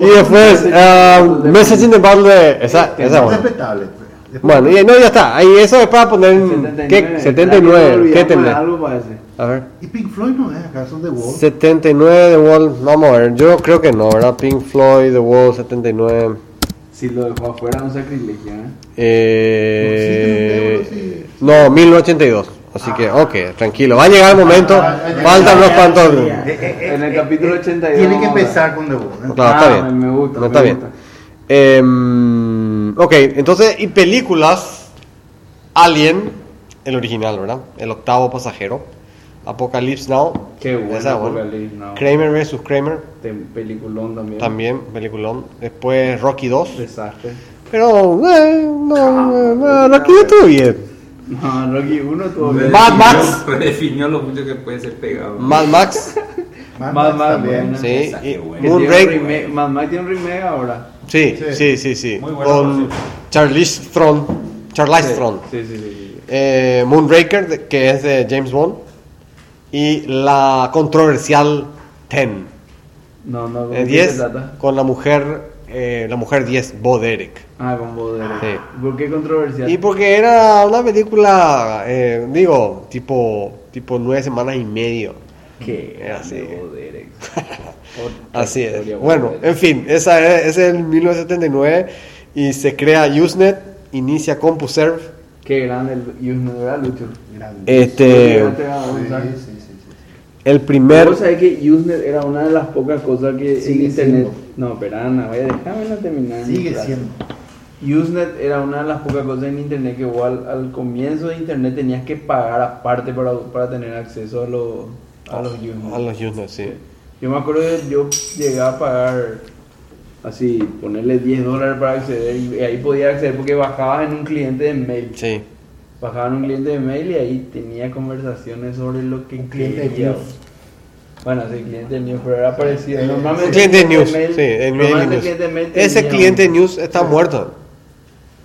Y después, um, Message in the Bottle, esa, esa bueno. Respetable. Bueno, y no, ya está. Ahí eso es para poner. en- ¿Qué? 79. ¿Qué tenés? Algo parece. A ver. ¿Y Pink Floyd no es acaso The Wall? 79 The Wall. Vamos a ver. Yo creo que no, ¿verdad? Pink Floyd, The Wall, 79. Si lo dejó afuera, un sacrilegio, ¿eh? Eh, No, sí, no, 1982. Así que, ok, tranquilo. Va a llegar el momento. Faltan unos cuantos. Eh, eh, eh, En el eh, capítulo eh, 82 Tiene que empezar con The Wall. ¿eh? Claro, está Ah, bien. me gusta, No, me está bien. gusta. Em, ok, entonces, y películas. Alien, el original, ¿verdad? El octavo pasajero. Apocalypse Now. Qué bueno, Esa, bueno. Apocalypse Now. Kramer vs. Kramer. De peliculón también. También, peliculón. Después Rocky 2. Desastre. Pero, eh, no, no, Rocky estuvo bien. No, Rocky 1 tuvo Mad. Max. Redefinió lo mucho que puede ser pegado. Mad Max. Mad Mad Max también. Sí, y Mad Max tiene un remake ahora. Sí, Sí. sí, sí. Muy bueno, Con. Charlize Theron. Charlize Theron. Sí, sí, sí. Eh, Moonraker, que es de James Bond. Y la controversial Ten. No, no, ¿cómo Eh, que 10 se trata? con la mujer, eh, la mujer 10, Bo Derek. Ah, con Bodere. Sí. ¿Por qué controversial? Y porque era una película, eh, digo, tipo, tipo nueve semanas y medio. ¿Qué? Así. Bodere. Así es. Bueno, en fin, esa es, ese es el 1979 y se crea Usenet, inicia CompuServe. Qué grande el Usenet, ¿verdad, Lucho? Grande. Este, Yo el primer... Vos sabés que Usenet era una de las pocas cosas que en internet. siendo. No, pero Ana, vaya, déjame no terminar. mi Sigue siendo. Usenet era una de las pocas cosas en internet que igual al comienzo de internet tenías que pagar aparte para, para tener acceso a, los a los Usenet. A los Usenet, sí. Yo me acuerdo que yo llegué a pagar así, ponerle 10 dólares para acceder y ahí podía acceder porque bajabas en un cliente de mail. Sí. Bajaba en un cliente de mail y ahí tenía conversaciones sobre lo que Un cliente de quería. news. Bueno, sí, cliente de news, pero era parecido. Normalmente Un cliente de el news, mail- sí, el normalmente mail el news. cliente de mail Ese cliente un- news está muerto.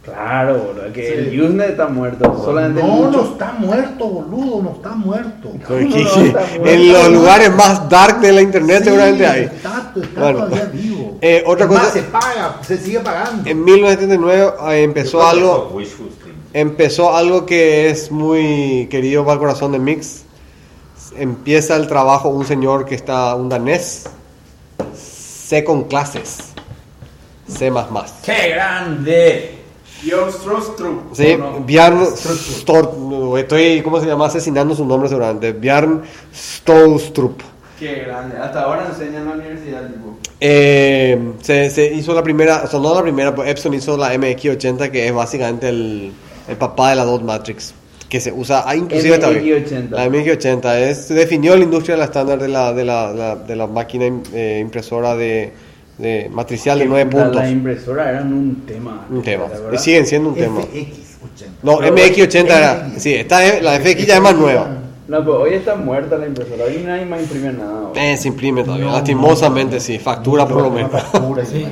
Claro, boludo, que Sí. el Usenet está muerto. Solamente No, mucho- no está muerto, boludo, no está muerto. Porque no está muerto? en los lugares más dark de la internet Sí, seguramente hay. Está, está Bueno. todavía vivo. Eh, otra Es más, cosa- se paga, se sigue pagando. En 1979 eh, empezó algo... wishful. Empezó algo que es muy querido para el corazón de Mix. Empieza el trabajo un señor que está, un danés, C con clases, C++. ¡Qué grande! Björn Strostrup. Sí. Bjarn Stor, estoy, ¿cómo se llama? Asesinando su nombre seguramente. Bjarn Stoustrup. Qué grande. Hasta ahora enseña en la universidad, tipo. Eh, se, se hizo la primera, o sea, no la primera, pues Epson hizo la MX80, que es básicamente el, el papá de la dot matrix, que se usa, ah, inclusive. MX80. La MX80 es, definió la industria de la estándar de la, de la, la- de la máquina eh, impresora de, de matricial de Que 9 puta, puntos. Las impresoras eran un tema. Un tema. ¿te Y siguen siendo un tema. FX80. No, Pero MX80 era, FX. sí, esta es- la FX ya es más nueva. No, pero hoy está muerta la impresora. Hoy nadie más imprime nada. Eh, se imprime todavía, No, lastimosamente sí, factura por lo menos. factura Sí.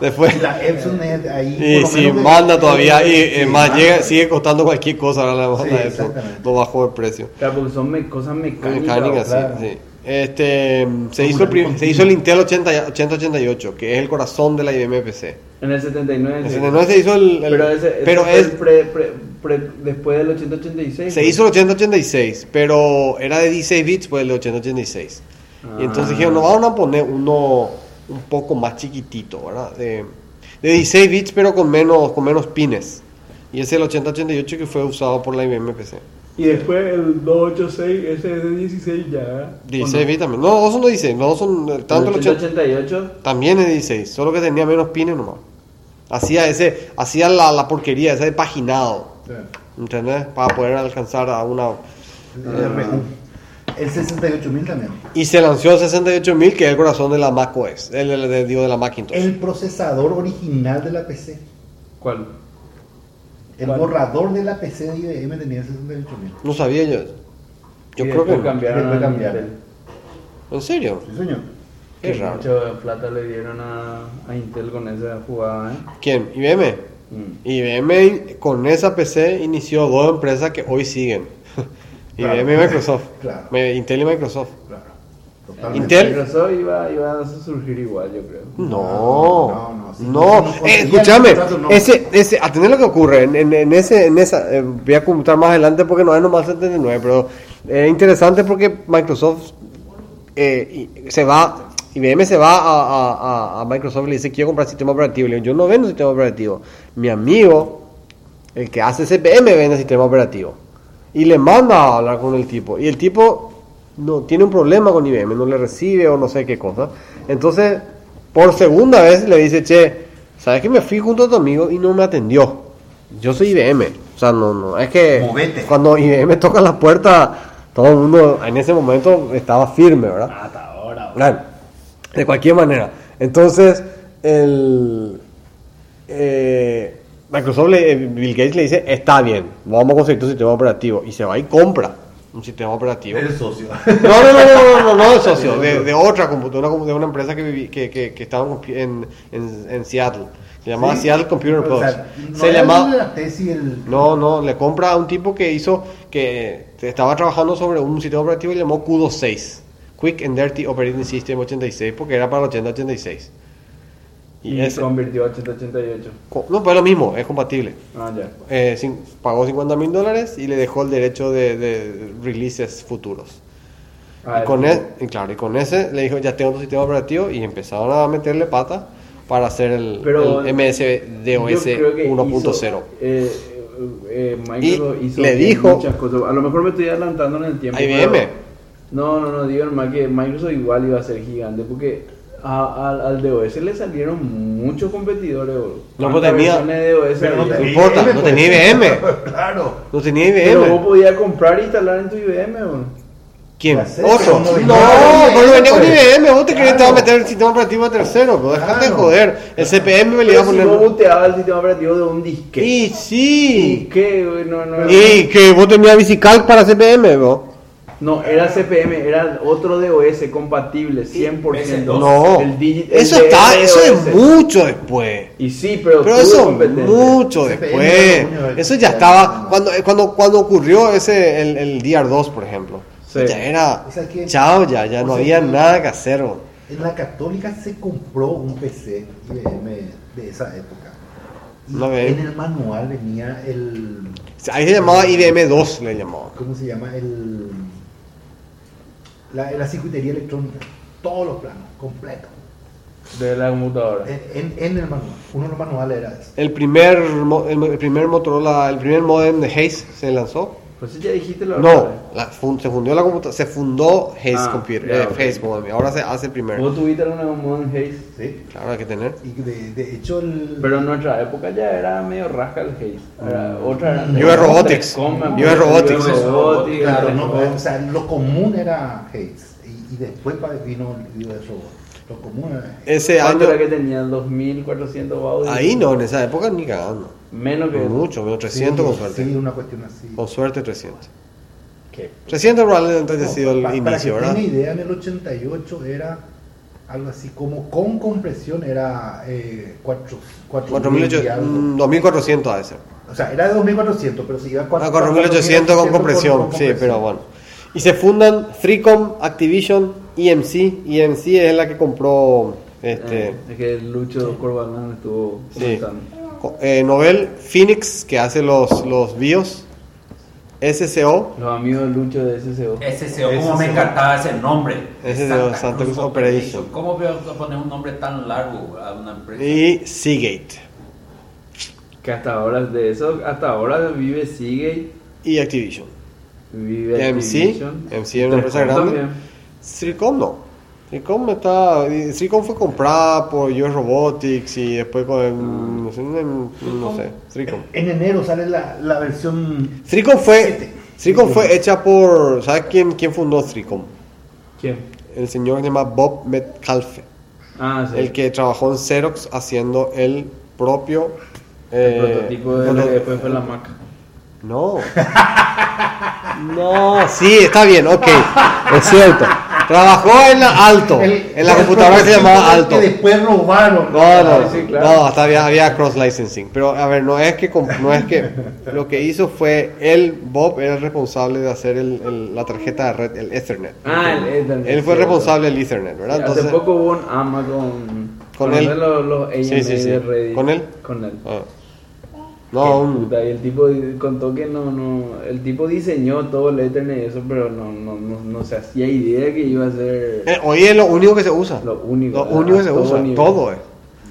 Después, Y La Epson es ahí. y por lo sí, menos de- manda todavía, y Sí, eh, más manda. llega, sigue costando cualquier cosa ahora la banda Sí, exactamente. no bajó el precio. Claro, porque son me- cosas mecánicas. Mecánica, sí, claro. sí. Este, se, hizo el se hizo el Intel 80 y- 8088, que es el corazón de la IBM PC. En el 79. En el sí. 79 se hizo el, el- Pero, ese, ese pero es, el pre, pre, pre- después del 8086. se hizo el 8086, pero era de 16 bits, pues el de 8086. Y entonces dijeron, no, vamos a poner uno un poco más chiquitito, ¿verdad? De, de 16 bits, pero con menos, con menos pines. Y es el 8088 que fue usado por la IBM PC. Y después el 286, ese es de 16 ya. 16 bits también. No, dos son de 16, no son eh, tanto el el 80. 88. También es 16, solo que tenía menos pines nomás. Hacía ese, hacía la, la porquería, ese de paginado, ¿entendés? Para poder alcanzar a una... RU. El 68000 también. Y se lanzó el 68000, que es el corazón de la Mac OS, el, el- el- digo, de la Macintosh. El procesador original de la PC. ¿Cuál? El ¿Cuál? borrador de la PC de IBM tenía el 68000. No sabía yo eso. Yo Y creo que... cambiaron cambiaron. Intel. ¿En serio? Sí, señor. Qué Que raro. Mucho plata le dieron a, a Intel con esa jugada, ¿eh? ¿Quién? ¿IBM? Mm. IBM con esa PC inició dos empresas que hoy siguen. Claro. IBM y Microsoft. Claro. Intel y Microsoft. Claro. Totalmente. Intel- Microsoft iba, iba a surgir igual, yo creo. No, No, no, sí, no. no, Eh, escúchame, no. ese, ese, atender lo que ocurre en, en, en ese, en esa, eh, voy a comentar más adelante porque no es nomás 79, pero es interesante porque Microsoft eh, se va, IBM se va a, a- a- a Microsoft y le dice quiero comprar sistema operativo. Le digo, yo no vendo sistema operativo. Mi amigo, el que hace CPM, vende sistema operativo. Y le manda a hablar con el tipo. Y el tipo no tiene un problema con IBM, no le recibe o no sé qué cosa. Entonces, por segunda vez le dice, che, ¿sabes que me fui junto a tu amigo y no me atendió? Yo soy IBM. O sea, no, no, es que Movete. cuando IBM toca la puerta, todo el mundo en ese momento estaba firme, ¿verdad? Hasta ahora. Claro, de cualquier manera. Entonces, el, eh, Microsoft, le- Bill Gates le dice, está bien, vamos a conseguir tu sistema operativo. Y se va y compra un sistema operativo. Eres socio. No, no, no, no, no, socio, de, otra computadora, de una empresa que, que, que, estaba en, en, Seattle. Se llamaba. Seattle Computer Plus. se llamaba... la tesis el... No, no, le compra a un tipo que hizo, que estaba trabajando sobre un sistema operativo y llamó Kudo 6. Quick and Dirty Operating System 86, porque era para el 8086. Y Y ese, convirtió a 888. co- no, pues lo mismo, es compatible. Ah, ya. Eh, pagó 50 mil dólares y le dejó el derecho de, de releases futuros. Ah, y, con el- y claro, y con ese le dijo, ya tengo tu sistema operativo y empezaron a meterle pata para hacer el, Pero el MS-DOS yo creo que 1.0. hizo, eh, eh, Microsoft Y hizo le dijo- muchas cosas. A lo mejor me estoy adelantando en el tiempo. IBM. pero- No, no, no, digo nomás que Microsoft igual iba a ser gigante porque a- al, al DOS le salieron muchos competidores. bro. No, ¿Cuántas pues tenía- DOS Pero no importa, IBM, no pues. tenía IBM. claro. No tenía Pero vos IBM. podías comprar e instalar en tu IBM. bro. ¿Quién? ¿Otro? no No, no venía con pues. IBM. Vos te querías Claro. te vas a meter el sistema operativo tercero. Pero dejate de joder. El CPM me le iba a si poner. vos boteabas el sistema operativo de un disquete. Y ¿Y sí. qué? No, no, Y que vos tenías Bicicalc para CPM, vos. No, era CPM, era otro DOS compatible, 100%. No. El digi- el Eso está, eso es mucho después. Y sí, pero, Pero eso mucho después. Eso ya estaba. Cuando, cuando, cuando ocurrió ese, el, el DR2, por ejemplo. Sí. Ya era. Chao, ya, ya no había nada que hacer. En la católica se compró un PC IBM de esa época. Y en el manual venía el... Ahí se llamaba IBM 2, le llamaba. ¿Cómo se llama? El... La, la circuitería electrónica. Todos los planos, completo. De la computadora. En, en, en el manual. Uno de los manuales era eso. El primer, mo- el, el primer Motorola, el primer modem de Hayes se lanzó. Pues ya dijiste la No, verdad. la fun- se fundió la computadora, se fundó Hayes Ah, Computer, ya, eh, ok. Hayes Modem. Ahora se hace el primero. Vos tuviste alguna Modern Haze. ¿sí? Claro, hay que tener. Y de, de hecho el... Pero en nuestra época ya era medio rasca el Haze. Era, otra era. US Robotics. Telecom, me US acuerdo. Robotics. US Robotics. Claro, no, o sea, lo común era Hayes. Y, y después vino el US Robot. Lo común era Hayes. Ese ¿Cuánto año, era que tenía? 2400 baudios. ahí no, en esa época ni cagando. Menos que. Mucho, menos 300 con suerte. Sí, una cuestión así. Con suerte 300. ¿Qué? 300 probablemente haya No, sido el pa- para inicio, que ¿verdad? tenga idea, en el 88 era algo así como con compresión era eh, 4, 4800, mm, 2400 ha de ser. O sea, era de 2400, pero si iba a Ah, 4, 4800 con compresión, sí, pero bueno. Y se fundan Freecom, Activision, EMC. EMC es la que compró este, Eh, es que Lucho Corbalán estuvo Sí. Eh, Novel, Phoenix, que hace los, los BIOS, SCO, Los amigos de Lucho de SCO. SCO, como me encantaba ese nombre. Los Santa Cruz Operation. ¿Cómo voy a poner un nombre tan largo a una empresa? y Seagate, Que hasta ahora de eso, hasta ahora vive Seagate. y Activision. Vive MC, Activision. MC es una empresa grande. También. Stricom no. Stricom está. Stricom fue comprada por US Robotics y después con. No sé, no, no sé. Stricom. En enero sale la, la versión. Stricom fue. Siete. Stricom fue hecha por. ¿Sabes quién, quién fundó Stricom? ¿Quién? El señor que se llama Bob Metcalfe. Ah, sí. El que trabajó en Xerox haciendo el propio. El eh, prototipo de lo que después fue la Mac. No. No, sí, está bien, ok. Es cierto. Trabajó en la Alto. El- en la computadora que se llamaba Alto. Que después robaron. No, no, Ah, sí, claro. no, hasta había, había cross licensing. Pero a ver, no es que comp- no es que lo que hizo fue él, Bob, era el responsable de hacer el- el- la tarjeta de red, el Ethernet. Ah, el Ethernet, Él fue cierto. responsable del Ethernet, ¿verdad? Sí, hace Entonces, poco hubo un AMA con. Con él. Los, los AMA Sí, sí, sí. de Reddit. ¿Con él? Con él. ah. No, puta, y el tipo contó que no, no, el tipo diseñó todo el Ethernet y eso, pero no, no, no, no se hacía idea que iba a ser eh, hoy es lo único que se usa. lo único. Lo ¿verdad? único que se todo usa, nivel. todo es.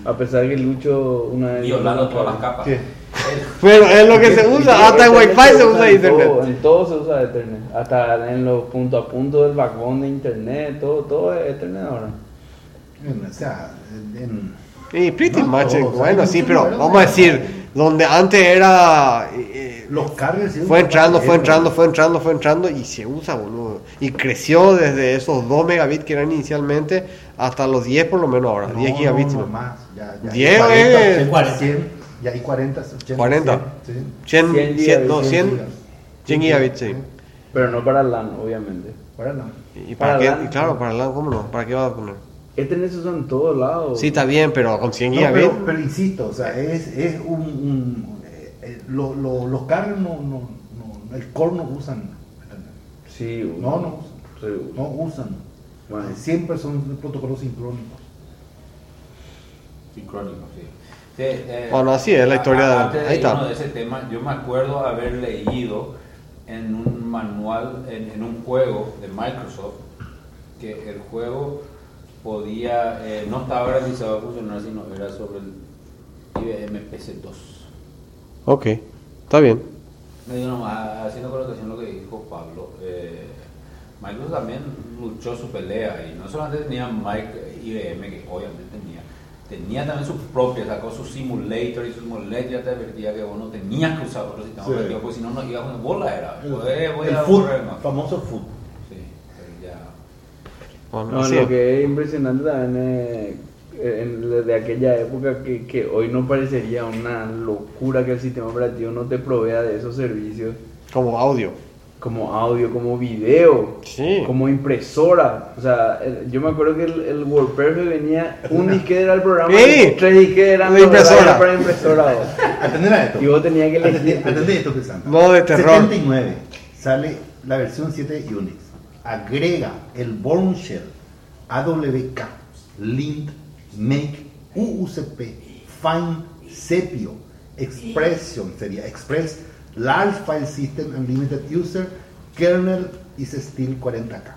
A pesar que Lucho una vez... Violando todas las capas. Pero es lo que se usa, hasta en Wi-Fi se usa todo, Ethernet. En todo se usa Ethernet. Hasta en los punto a punto del vagón de internet, todo, todo es Ethernet ahora. En- O sea, en. Y pretty No, much, o sea, bueno, sí, pero vamos a ¿no? decir, donde antes era... eh, Los cargos. sí, Fue entrando, fue entrando, fue entrando, fue entrando y se usa, boludo. Y creció desde esos 2 megabits que eran inicialmente hasta los 10 por lo menos ahora, No, 10 gigabits. No, ¿no? no, más. Ya, ya. 10 hay es- 40, 100, ya hay 40, 80. 40. 100, 100, 100 100, no, gigabits, 100, 100 gigabits, sí. Pero no para LAN, obviamente. Ahora no. ¿Y para, Para qué? LAN. Y claro, para LAN, ¿cómo no? ¿Para qué va a poner? Ethernet se usa en todos lados. Sí, está bien, pero con 100 No, gigabits. pero, pero insisto, o sea, es, es un. un eh, eh, lo- lo- los cargos no, no, no. El core no usan. Sí. No, no usan. Sí. No usan. Bueno. Eh, Siempre son protocolos sincrónicos. Sincrónico, sí. Sí, eh, Bueno, así es la historia de- ahí está. de ese tema, yo me acuerdo haber leído en un manual, en, en un juego de Microsoft, que el juego podía, eh, no estaba garantizado a funcionar, sino era sobre el IBM PC2. Ok, está bien. Me digo nomás, haciendo connotación lo que dijo Pablo, eh, Microsoft también luchó su pelea y no solamente tenía Mike, IBM, que obviamente tenía, tenía también su propia, sacó su simulator y su simulator ya te advertía que vos no tenías que usar otro sistema Sí. operativo, porque si no, no ibas con bola, era. El, voy el a food, correr más. famoso food. Sí, pero ya. Bueno, No, así lo que es impresionante también es en- de aquella época que, que hoy no parecería una locura que el sistema operativo no te provea de esos servicios Como audio. como audio, como video, Sí. como impresora. O sea, el- yo me acuerdo que el, el WordPress venía, un disquete era el programa, Sí. tres disquetes eran La impresora. para impresora. Atender a esto. Y vos tenías que elegir. atendé esto Santa. Modo de terror. 79 sale la versión 7 de Unix. Agrega el Bourne Shell, AWK, Lint, Make, UUCP, Find, Sepio, Expression sería Express, Large File System Unlimited User, Kernel y Steel 40K.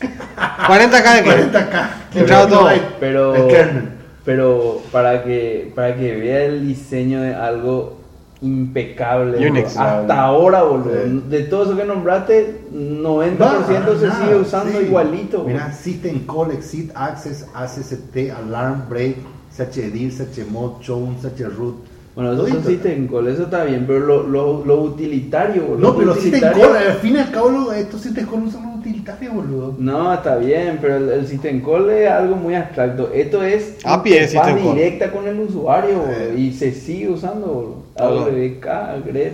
40k de qué? 40K. Entraba todo. Pero, El kernel. pero para que para que vea el diseño de algo impecable Unix. hasta ahora boludo Sí. de todo eso que nombraste 90% se Nada, sigue usando sí. igualito boludo. Mira, System Call, Exit, Access, ACCT, Alarm, Break, CHDIR, CHMod, Chown, CHRoot. bueno eso consiste en call eso está bien pero lo, lo, lo utilitario boludo. No, pero System Call, al fin y al cabo, estos System Call no son los utilitarios, boludo. no, está bien, pero el, el system call es algo muy abstracto. Esto es API es system call. directa con el usuario boludo, Eh. y se sigue usando. boludo. Hola. AWK, GRED.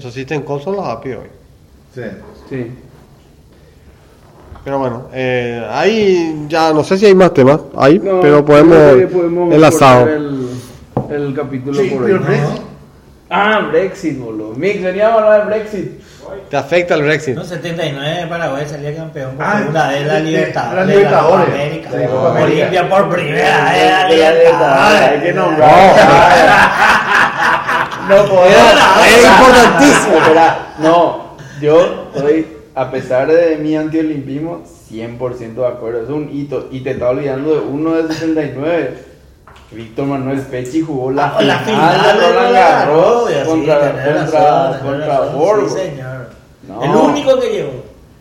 Sí, system calls son los API hoy. sí. Sí. Pero bueno, eh, ahí ya no sé si hay más temas ahí, No, pero podemos, podemos enlazado. cortar El, el capítulo Sí, por pero hoy. Brexit, Ah, Brexit, boludo. Mix, veníamos a hablar de Brexit. ¿Te afecta el Brexit? No, 79 Paraguay salía campeón por Ah, segunda vez la de- Libertadores. la Libertadores. América. Sí. Olimpia por primera vez la Libertadores, Hay que nombrar. No podemos. Es importantísimo. Espera, no, yo estoy, a pesar de mi antiolimpismo, 100% de acuerdo. Es un hito. Y te está olvidando de uno de 69. Víctor Manuel Pechi jugó la, Ah, la final final de Roland Garros Garros, sí, contra, contra, contra Borgo. Sí, señor. No. El único que llevó.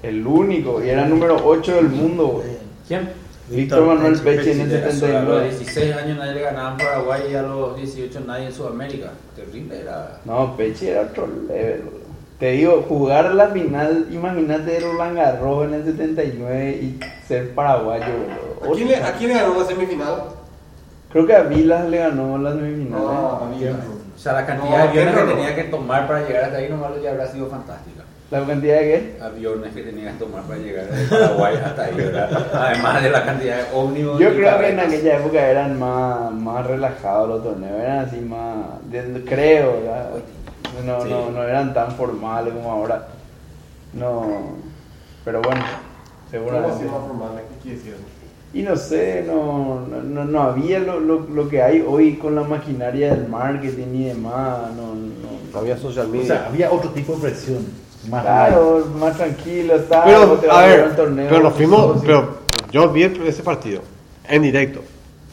El único, y era número 8 del mundo. ¿Quién? Víctor Manuel Peche en el Era solo A los 79. 16 años nadie le ganaba en Paraguay y a los 18 nadie en Sudamérica. Terrible era. No, Peche era otro level. Te digo, jugar la final, imagínate Roland Garros en el 79 y ser paraguayo. ¿A quién, le, ¿A quién le ganó la semifinal? Creo que a Vilas le ganó las semifinales. No, a mí. O sea, la cantidad No, de que tenía que tomar para llegar hasta ahí nomás ya habrá sido fantástica. ¿La cantidad de qué? Aviones que tenía que tomar para llegar de Paraguay hasta ahí, ¿verdad? Además de la cantidad de ómnibus. Yo creo que en aquella época eran más, más relajados los torneos, eran así más, de- creo, ¿verdad? No, Sí. no, no eran tan formales como ahora. No, pero bueno, ¿Cómo seguramente. más formal? ¿Qué decir? Y no sé, no, no, no, había lo, lo, lo que hay hoy con la maquinaria del marketing y demás, no, no. No había social O media. sea, había otro tipo de presión. Más Claro, más tranquilo, está. pero, a ver torneo, pero nos fuimos, todo así. pero yo vi ese partido en directo.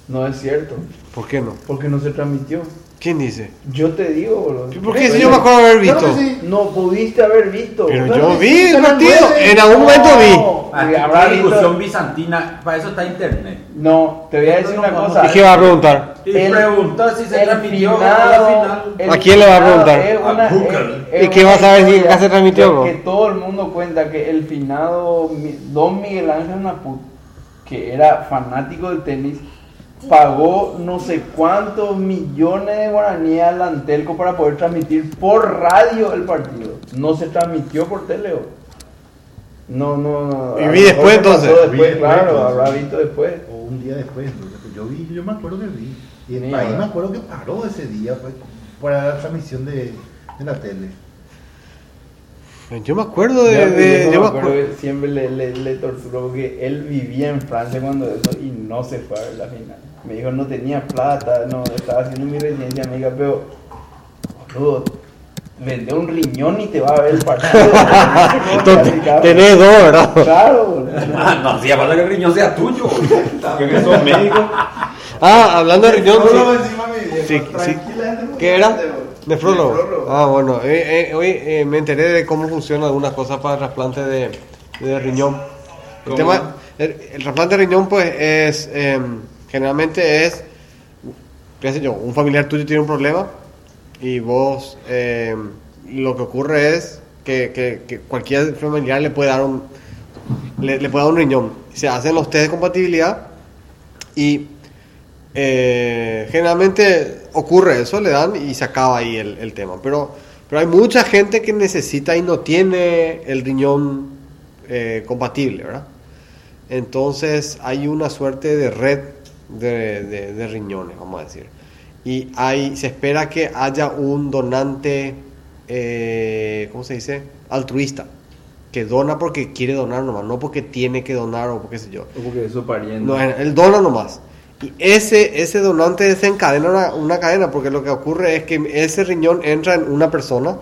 No es cierto, ¿Por qué no? porque no se transmitió. ¿Quién dice? Yo te digo, boludo. ¿Por qué si yo me acuerdo de haber visto? Claro sí. No pudiste haber visto. Pero Claro yo vi sí, el partido, en algún momento vi. Habrá discusión bizantina, para eso está internet. No, te voy a decir una No, cosa. ¿Y qué va a preguntar? Y preguntó si se transmitió la final. ¿A quién le va a preguntar? A Google. ¿Y qué una va a saber si acá se transmitió o no? Que todo el mundo cuenta que el finado Don Miguel Ángel Naput, que era fanático del tenis, pagó no sé cuántos millones de guaraníes al Antelco para poder transmitir por radio el partido. No se transmitió por tele. No, no, no. Y vi después, entonces. Después, Vi claro, después, habrá visto después. O un día después. Yo vi, yo me acuerdo que vi. Y el Sí, país me acuerdo que paró ese día pues, para la transmisión de, de la tele. Yo me acuerdo de. Yo- de- yo yo me me acuerdo acuerdo. que siempre le, le, le torturó porque él vivía en Francia cuando eso y no se fue a ver la final. Me dijo no tenía plata, no, estaba haciendo mi residencia, me dijo, pero boludo, vende un riñón y te va a ver el partido. Entonces, Tenés dos, ¿verdad? Claro, boludo. Ah, no hacía falta que el riñón sea tuyo. que sos médico. Ah, hablando de riñón. Sí. Sí, ¿Qué era? nefrólogo. Ah, bueno. eh, eh, hoy eh, me enteré de cómo funcionan algunas cosas para el trasplante de, de riñón. El, tema, el, el trasplante de riñón, pues, es. Generalmente es. qué sé yo, un familiar tuyo tiene un problema y vos. eh, lo que ocurre es que, que- cualquier familiar le puede dar un. Le, puede dar un riñón. Se hacen los test de compatibilidad y eh, generalmente ocurre eso, le dan y se acaba ahí el, el tema. Pero, pero hay mucha gente que necesita y no tiene el riñón eh, compatible, ¿verdad? Entonces hay una suerte de red de, de- de riñones, vamos a decir. Y hay, se espera que haya un donante, eh, ¿cómo se dice? Altruista. Que dona porque quiere donar nomás, no porque tiene que donar o porque sé yo. Porque eso pariente. No, él dona nomás. Y ese, ese donante desencadena una, una cadena, porque lo que ocurre es que ese riñón entra en una persona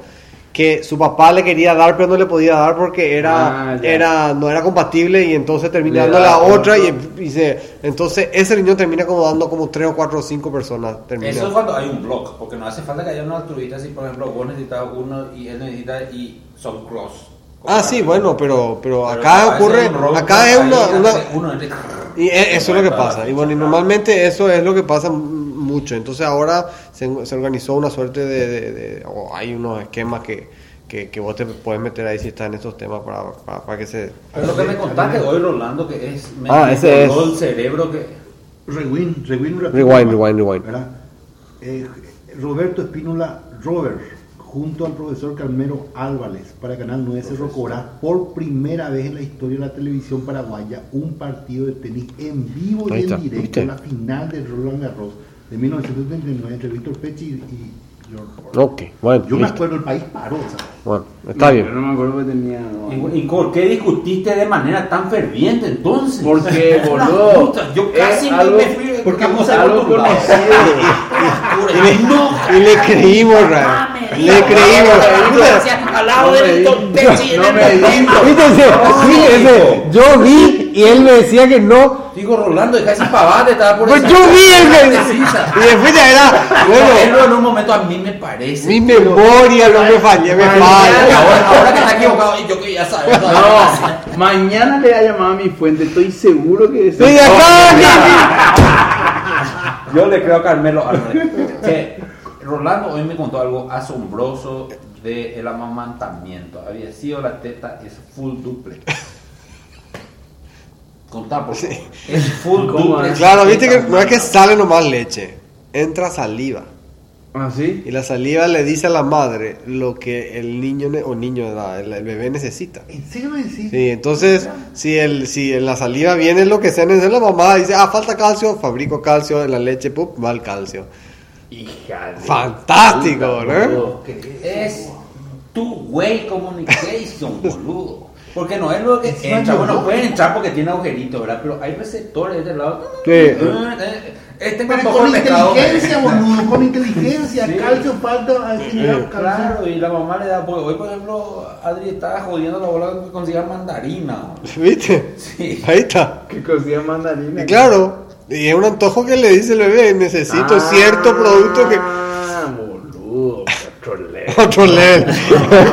que su papá le quería dar, pero no le podía dar porque era, Ah, era no era compatible y entonces termina Le dando da la otra y, y se, entonces ese riñón termina como dando como tres o cuatro o cinco personas. Termina. Eso es cuando hay un blog, porque no hace falta que haya un altruista si, por ejemplo, vos necesitas uno y él necesita y son cross. Ah, sí, bueno, pero, pero Pero acá ocurre, un acá es una, una, entre- Y e- eso es lo que pasa. Y bueno, y normalmente eso es lo que pasa mucho. Entonces ahora se, se organizó una suerte de, de- de- o hay unos esquemas que, que, que vos te puedes meter ahí si estás en estos temas para, para, para que se... Pero lo que me contaste hoy, Rolando, que es. Me Ah, ese es. el cerebro que. Rewind, rewind, Rewind, rewind, rewind. Eh, Roberto Espínola Robert, junto al profesor Carmelo Álvarez, para Canal 9 se rocorá por primera vez en la historia de la televisión paraguaya un partido de tenis en vivo y en directo, ¿viste? la final de Roland Garros de 1979 entre Víctor Pechi y, y Lord Ford. Ok, bueno, Yo me acuerdo, el país paró, ¿sabes? Bueno, está bien. no me acuerdo que tenía. no. ¿Y, y por qué discutiste de manera tan ferviente entonces? Porque, boludo, Yo es casi me- algo- me fui. porque vamos es a algo conocido. Y le, No, y le creímos, Ray. Le creímos. Al lado de Víctor Pecci en No el me momento. ¿Viste? Sí, sí, ese, yo vi y él me decía que no. Digo, Rolando, deja esa pavada, te estaba por Pues esa- yo vi el. Y después ya era, Bueno, en un momento a mí me parece. mi memoria no me falla, me falla. ahora, ahora que está equivocado, yo que ya sabía. No, mañana le voy a llamar a mi fuente, estoy seguro que Sí, ya está. Yo le creo a Carmelo Álvarez. Que Rolando hoy me contó algo asombroso del amamantamiento. Había sido la teta, es full duple. Contá, por favor. Es full ¿Cómo duple. es? Claro, viste que no es que sale nomás leche, entra saliva. ¿Ah, sí? Y la saliva le dice a la madre lo que el niño o niño, el, el bebé necesita. ¿En serio me decís? Sí, entonces, si, el, si en la saliva viene lo que sea, necesita la mamá dice, ah, falta calcio, fabrico calcio en la leche, ¡pup! va el calcio. Hija de... Fantástico, ¿no? boludo. Es two-way communication, boludo. Porque no es lo que Es entra. Bueno, no. pueden entrar porque tiene agujeritos, ¿verdad? Pero hay receptores de este lado. Sí. Este me Pero antojó con inteligencia, boludo, con inteligencia. Sí. Calcio falta. Claro, y la mamá le da. pues, hoy, por ejemplo, Adri estaba jodiendo la bola que consiga mandarina. ¿Viste? Sí. Ahí está. Que cocía mandarina. Y claro, y es un antojo que le dice el bebé, necesito cierto producto que... Ah, boludo, petrolero. Otro level.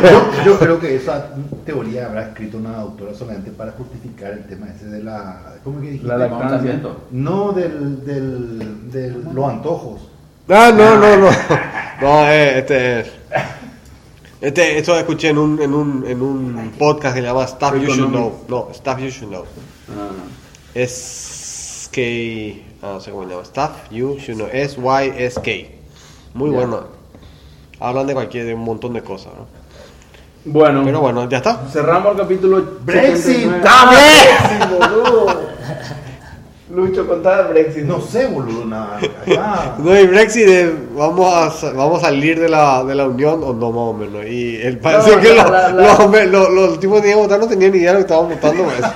Yo, yo creo que esa teoría habrá escrito una doctora solamente para justificar el tema ese de la. ¿Cómo que dijiste? La lactancia. No, del, del, del, los antojos. Ah, no, no, no. No, eh, este es... Este, esto escuché en un, en un, en un podcast que se llama Stuff You Should Know. No, Stuff You Should Know. Ah, Es que... Ah, no sé cómo se llama. Stuff You Should Know. S-Y-S-K. Muy bueno. Hablan de cualquier, de un montón de cosas, ¿no? Bueno, Pero bueno, ya está. cerramos el capítulo Brexit. 79. ¡Dame! Brexit, boludo! Lucho, contá el Brexit. No sé, boludo, nada. No, y Brexit, eh, vamos, a, vamos a salir de la, de la Unión o no, más o menos. Y él parece No, que la- los, la- la- los, hombres- los, los tipos que tenían que votar no tenían ni idea de lo que estaban votando. pues.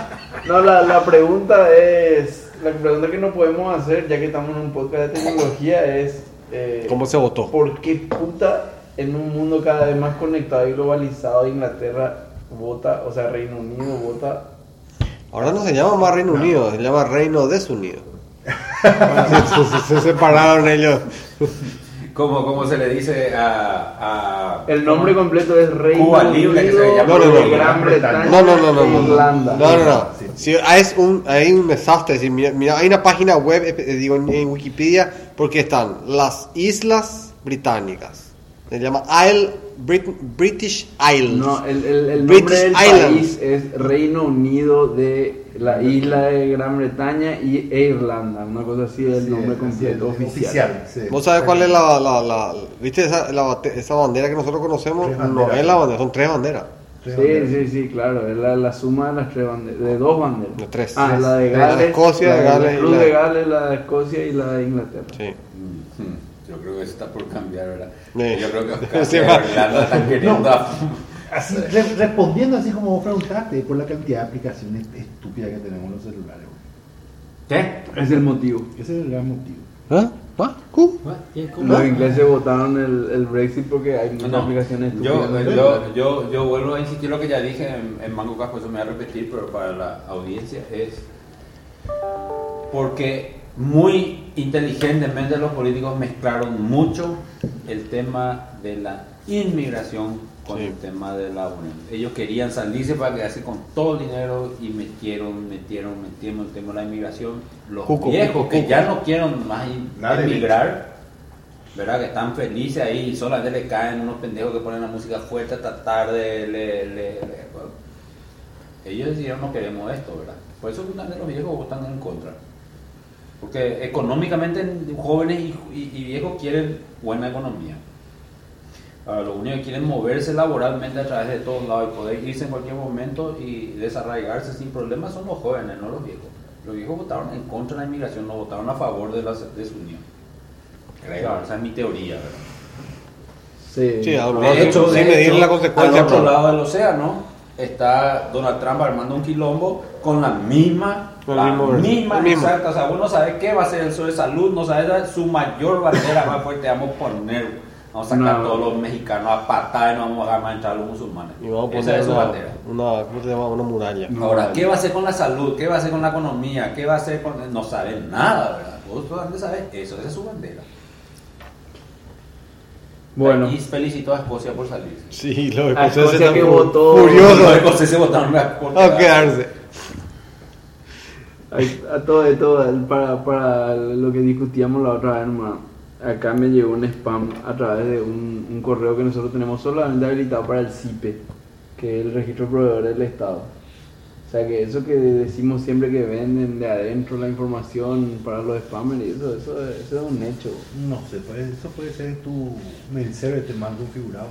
No, la, la pregunta es. La pregunta que nos podemos hacer, ya que estamos en un podcast de tecnología, es. Eh, ¿Cómo se votó? ¿Por qué puta en un mundo cada vez más conectado y globalizado Inglaterra vota, o sea, Reino Unido vota? Ahora no se llama más Reino Unido, se llama Reino Desunido. se, se- se separaron ellos. Como, como se le dice a. a El nombre completo es Reino Cuba Libre, que se Unido llama No, no, no. Gran Bretaña No, no, no, no. no, no. Irlanda. No, no, no. Sí, es un, hay un desastre. es decir, mira, mira, hay una página web, eh, digo, en, en Wikipedia, porque están las Islas Británicas. Se llama Isle, Brit- British Isles. No, el, el, el British nombre del Islands. país es Reino Unido de la isla de Gran Bretaña y, e Irlanda. Una cosa así es el Sí, nombre completo oficial. sí. ¿Vos sabés cuál es la, la, la- viste esa, esa bandera que nosotros conocemos? No es la bandera, son tres banderas. Tres Sí, banderas. sí, sí, claro. Es la, la suma de las tres banderas, de dos banderas. De tres. Ah, la de La de Gales, Escocia, la de Gales Cruz la- de Gales, la de Escocia y la de Inglaterra. Sí. Mm, Yo creo que eso está por cambiar, ¿verdad? Sí. Yo creo que Sí, están queriendo. a- Así, re- respondiendo así como vos preguntaste, por la cantidad de aplicaciones estúpidas que tenemos en los celulares. güey. ¿Qué? Es el motivo. Ese es el gran motivo. ¿Ah? Los ingleses votaron el, el Brexit porque hay muchas No, aplicaciones yo, vuelvo a insistir lo que ya dije en, en Mango Casco, eso me va a repetir, pero para la audiencia es porque muy inteligentemente los políticos mezclaron mucho el tema de la inmigración con Sí. el tema de la unión. Ellos querían salirse para quedarse con todo el dinero y metieron, metieron, metieron el tema de la inmigración. Los viejos que ya no quieren más Nada de emigrar, ¿verdad? Que están felices ahí y solamente le caen unos pendejos que ponen la música fuerte a tratar de... le- le- le- bueno. Ellos decidieron no queremos esto, ¿verdad? Por eso también los viejos votan en contra. Porque económicamente jóvenes y, y- y viejos quieren buena economía. Ahora, lo único que quieren moverse laboralmente a través de todos lados y poder irse en cualquier momento y desarraigarse sin problemas son los jóvenes, no los viejos. Los viejos votaron en contra de la inmigración, no votaron a favor de la desunión. Creo, esa es mi teoría, ¿verdad? Sí. Sí, De hecho, sin de medir hecho, la consecuencia. al otro lado del océano está Donald Trump armando un quilombo con la misma, Con la mismo misma exacta. O sea, vos no sabes qué va a ser el sol de salud, no sabes su mayor bandera más fuerte, vamos a poner Vamos a sacar No. todos los mexicanos a patada y no vamos a dejar más entrar a los musulmanes. Y vamos a Esa poner es su una, bandera. una, ¿cómo se llama? Una muralla. Ahora, ¿qué va a hacer con la salud? ¿Qué va a hacer con la economía? ¿Qué va a hacer con.? No saben nada, ¿verdad? ¿Vos dónde sabes eso? Esa es su bandera. Bueno, Y felicitó a Escocia por salir. Sí, los A escoceses Escocia están que votó- Los furiosos escoceses votaron por a quedarse. A todo esto, para, para lo que discutíamos la otra vez, nomás, acá me llegó un spam a través de un, un correo que nosotros tenemos solamente habilitado para el CIPE, que es el registro proveedor del Estado. O sea que eso que decimos siempre que venden de adentro la información para los spammers, y eso, eso, eso es un hecho. No sé, pues, eso puede ser tu mail server esté mal configurado.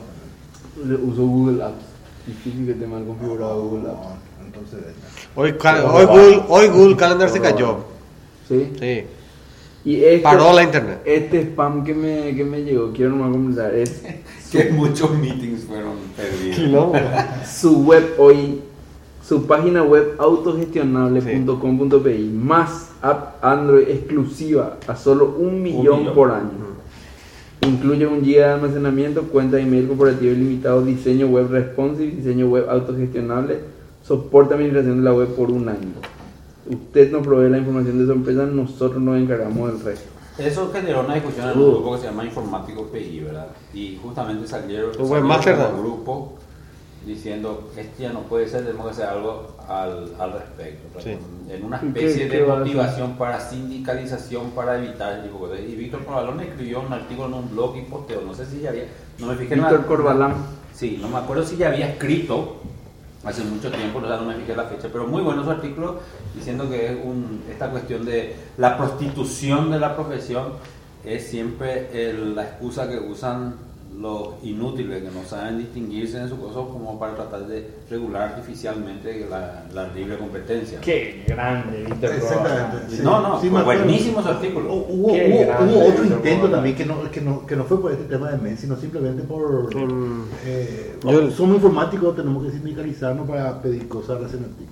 también. Uso Google Apps. Difícil que esté mal configurado Google Apps. No, entonces, hoy, Google, hoy Google Calendar se cayó. ¿Sí? Sí. Y este, Paró la internet. Este spam que me, que me llegó, quiero nomás comentar, es Que muchos meetings fueron perdidos. No, su web hoy, su página web autogestionable.com.pi más app Android exclusiva a solo un millón, millón. por año. Incluye un giga de almacenamiento, cuenta de email corporativo ilimitado, diseño web responsive, diseño web autogestionable, soporte administración de la web por un año. Usted nos provee la información de su empresa, nosotros nos encargamos del resto. Eso generó una discusión en un grupo que se llama Informático PI, ¿verdad? Y justamente salieron, Un salieron ¿no? grupo diciendo esto ya no puede ser, tenemos que hacer algo al, al respecto. Sí. En una ¿Y especie qué- qué de motivación para sindicalización, para evitar ese tipo de cosas. Y Víctor Corbalón escribió un artículo en un blog y posteo, no sé si ya había, no me fijé en la- Víctor Corbalán. Sí, no me acuerdo si ya había escrito hace mucho tiempo, no, no me fijé la fecha, pero muy bueno su artículo diciendo que es un, esta cuestión de la prostitución de la profesión es siempre el- la excusa que usan los inútiles que no saben distinguirse en su cosa como para tratar de regular artificialmente la, la libre competencia. Qué grande, Víctor Exactamente. sí. No, no, Sí, fue buenísimo su artículo. Hu- Hubo, otro intento también que no, que, no, que no fue por este tema de MEN, sino simplemente por... Eh, Yo- somos informáticos, tenemos que sindicalizarnos para pedir cosas a la Cenetix.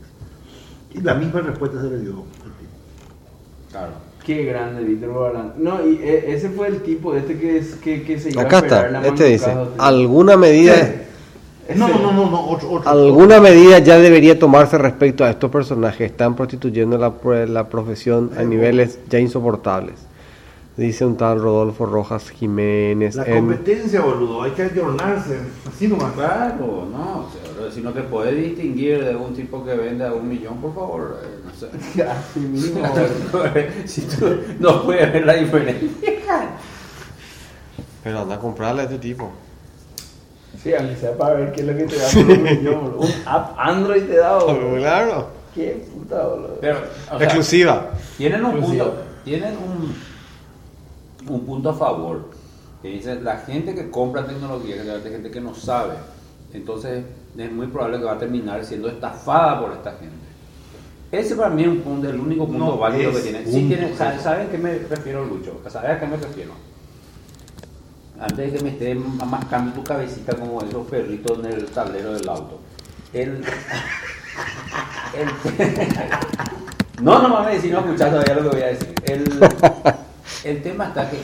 Y la misma respuesta se le dio. Claro. Qué grande, Víctor Corbalán. No, y e- ese fue el tipo, este que, es, que, que se iba Acá a está, la este dice, alguna medida, Ese- No, no, no, no, otro, otro. alguna medida ya debería tomarse respecto a estos personajes, están prostituyendo la, pro- la profesión a niveles ya insoportables. Dice un tal Rodolfo Rojas Jiménez. La en- competencia, boludo, hay que ayornarse. Así nomás. Claro, no, o sea, si no te puedes distinguir de un tipo que vende a un millón, por favor, eh, no sé. Así mismo. si tú no puedes ver la diferencia. Pero anda a comprarle a este tipo. Sí, aunque sea para ver qué es lo que te da por un millón, boludo. Un app Android te da, boludo. Claro. Qué puta, boludo. Pero, o sea, Exclusiva. tienen un Exclusiva. punto, tienen un, un punto a favor. Que dice, la gente que compra tecnología, que es gente que no sabe, entonces es muy probable que va a terminar siendo estafada por esta gente. Ese para mí es un punto, el único punto No válido que tienen. un Sí, tienen punto. ¿saben, ¿Saben a qué me refiero, Lucho? ¿Saben a qué me refiero? Antes de que me esté mascando tu cabecita como esos perritos en el tablero del auto. El, el- no, no mames, si no escuchas todavía lo que voy a decir. El, el tema está que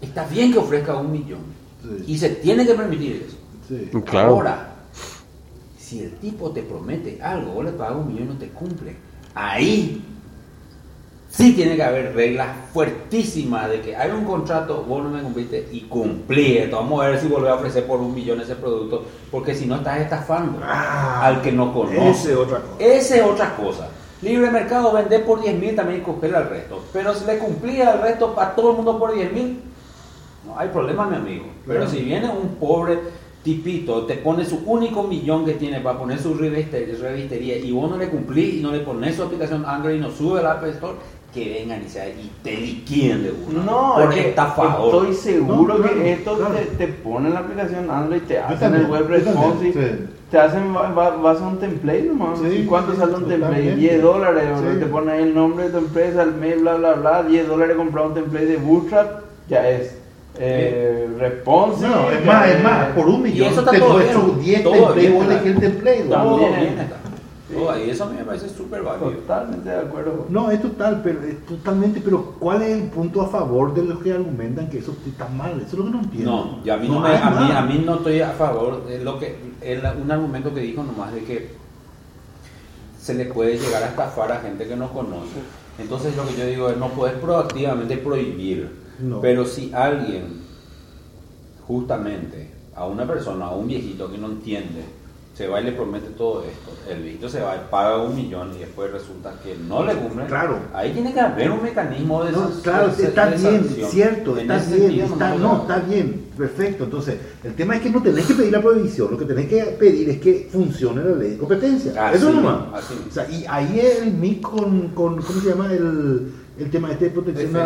está bien que ofrezca un millón Sí. y se tiene que permitir eso. Sí. Claro. Ahora, si el tipo te promete algo, vos le pagas un millón y no te cumple, ahí sí tiene que haber reglas fuertísimas de que hay un contrato, vos no me cumpliste y cumplí esto. Vamos a ver si volvés a ofrecer por un millón ese producto, porque si no estás estafando Ah, al que no conoce. ese es otra cosa. Esa es otra cosa. Libre mercado, vender por 10 mil también y coger al resto. Pero si le cumplía al resto para todo el mundo por 10 mil, no hay problema, mi amigo. Pero si viene un pobre tipito, te pone su único millón que tiene para poner su reviste- revistería y vos no le cumplís y no le pones su aplicación Android y no sube la App Store, que vengan y, se, y te liquiden de uno. No, porque es que estafador. estoy seguro No, claro, que esto claro. te, te ponen la aplicación Android, te hacen también, el web sí. Te hacen, va- va- vas a un template nomás. Sí, ¿Y ¿Cuánto sí, sale un template? totalmente. 10 dólares. Sí. te ponen ahí el nombre de tu empresa, el mail, bla, bla, bla, 10 dólares comprar un template de Bootstrap, ya es eh, responsive. No, es más, es más, por un millón eso está te todo bien, 10 todo templates y el template. Todo También. bien está. Oh, y eso a mí me parece súper válido. Totalmente de acuerdo. No, es total, pero es totalmente, pero ¿cuál es el punto a favor de los que argumentan que eso está mal? Eso es lo que no entiendo. No, yo a mí no, me- a, mí, a mí no estoy a favor de lo que el- un argumento que dijo nomás de que se le puede llegar a estafar a gente que no conoce. Entonces lo que yo digo es no puedes proactivamente prohibir, No. pero si alguien justamente a una persona, a un viejito que no entiende, se va y le promete todo esto, el viejito se va y paga un millón y después resulta que no le cumple, Claro. ahí tiene que haber un mecanismo de No, claro, está de bien, cierto, En está bien, sentido, está, no, está bien, perfecto. Entonces, el tema es que no tenés que pedir la prohibición, lo que tenés que pedir es que funcione la ley de competencia. Así Eso nomás. así mismo. O sea, y ahí es el mix con, con ¿cómo se llama? El, el tema este de protección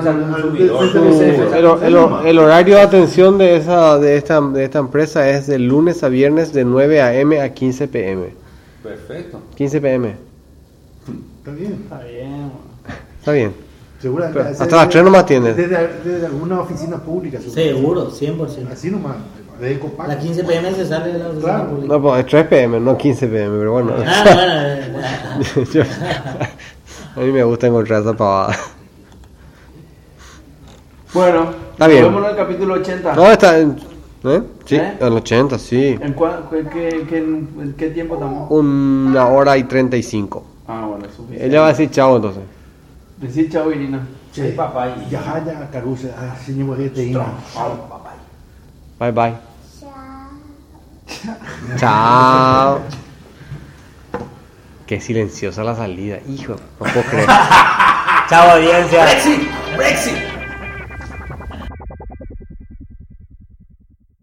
el, horario de atención de esa de esta de esta empresa es de lunes a viernes de 9 a.m. a 15 p.m. Perfecto. 15 p.m. Está bien. Está bien. Está bien. Seguramente. Pero hasta las tres nomás tienes. Desde, desde alguna oficina pública. Seguro, 100%. Así nomás. De. La 15 pm se sale de la oficina Claro. pública. No, pues es 3 p.m., no 15 p.m., pero bueno. Ah, bueno, Yo- a mí me gusta encontrar esa pavada. Bueno, Está bien. nos vemos en el capítulo 80. No, está en... ¿Eh? Sí, ¿Eh? en 80, sí. ¿En, cuál- qué, qué- qué- en qué tiempo estamos? Una hora y 35. Ah, bueno, es suficiente. Ella va a decir chao entonces. Decir chao, Irina. Che, papá y- Ya, ya, Caruso. Ah, señor, este hino. Bye bye. Chao. Qué silenciosa la salida, hijo. No puedo creer. Chao, audiencia. Brexit, Brexit.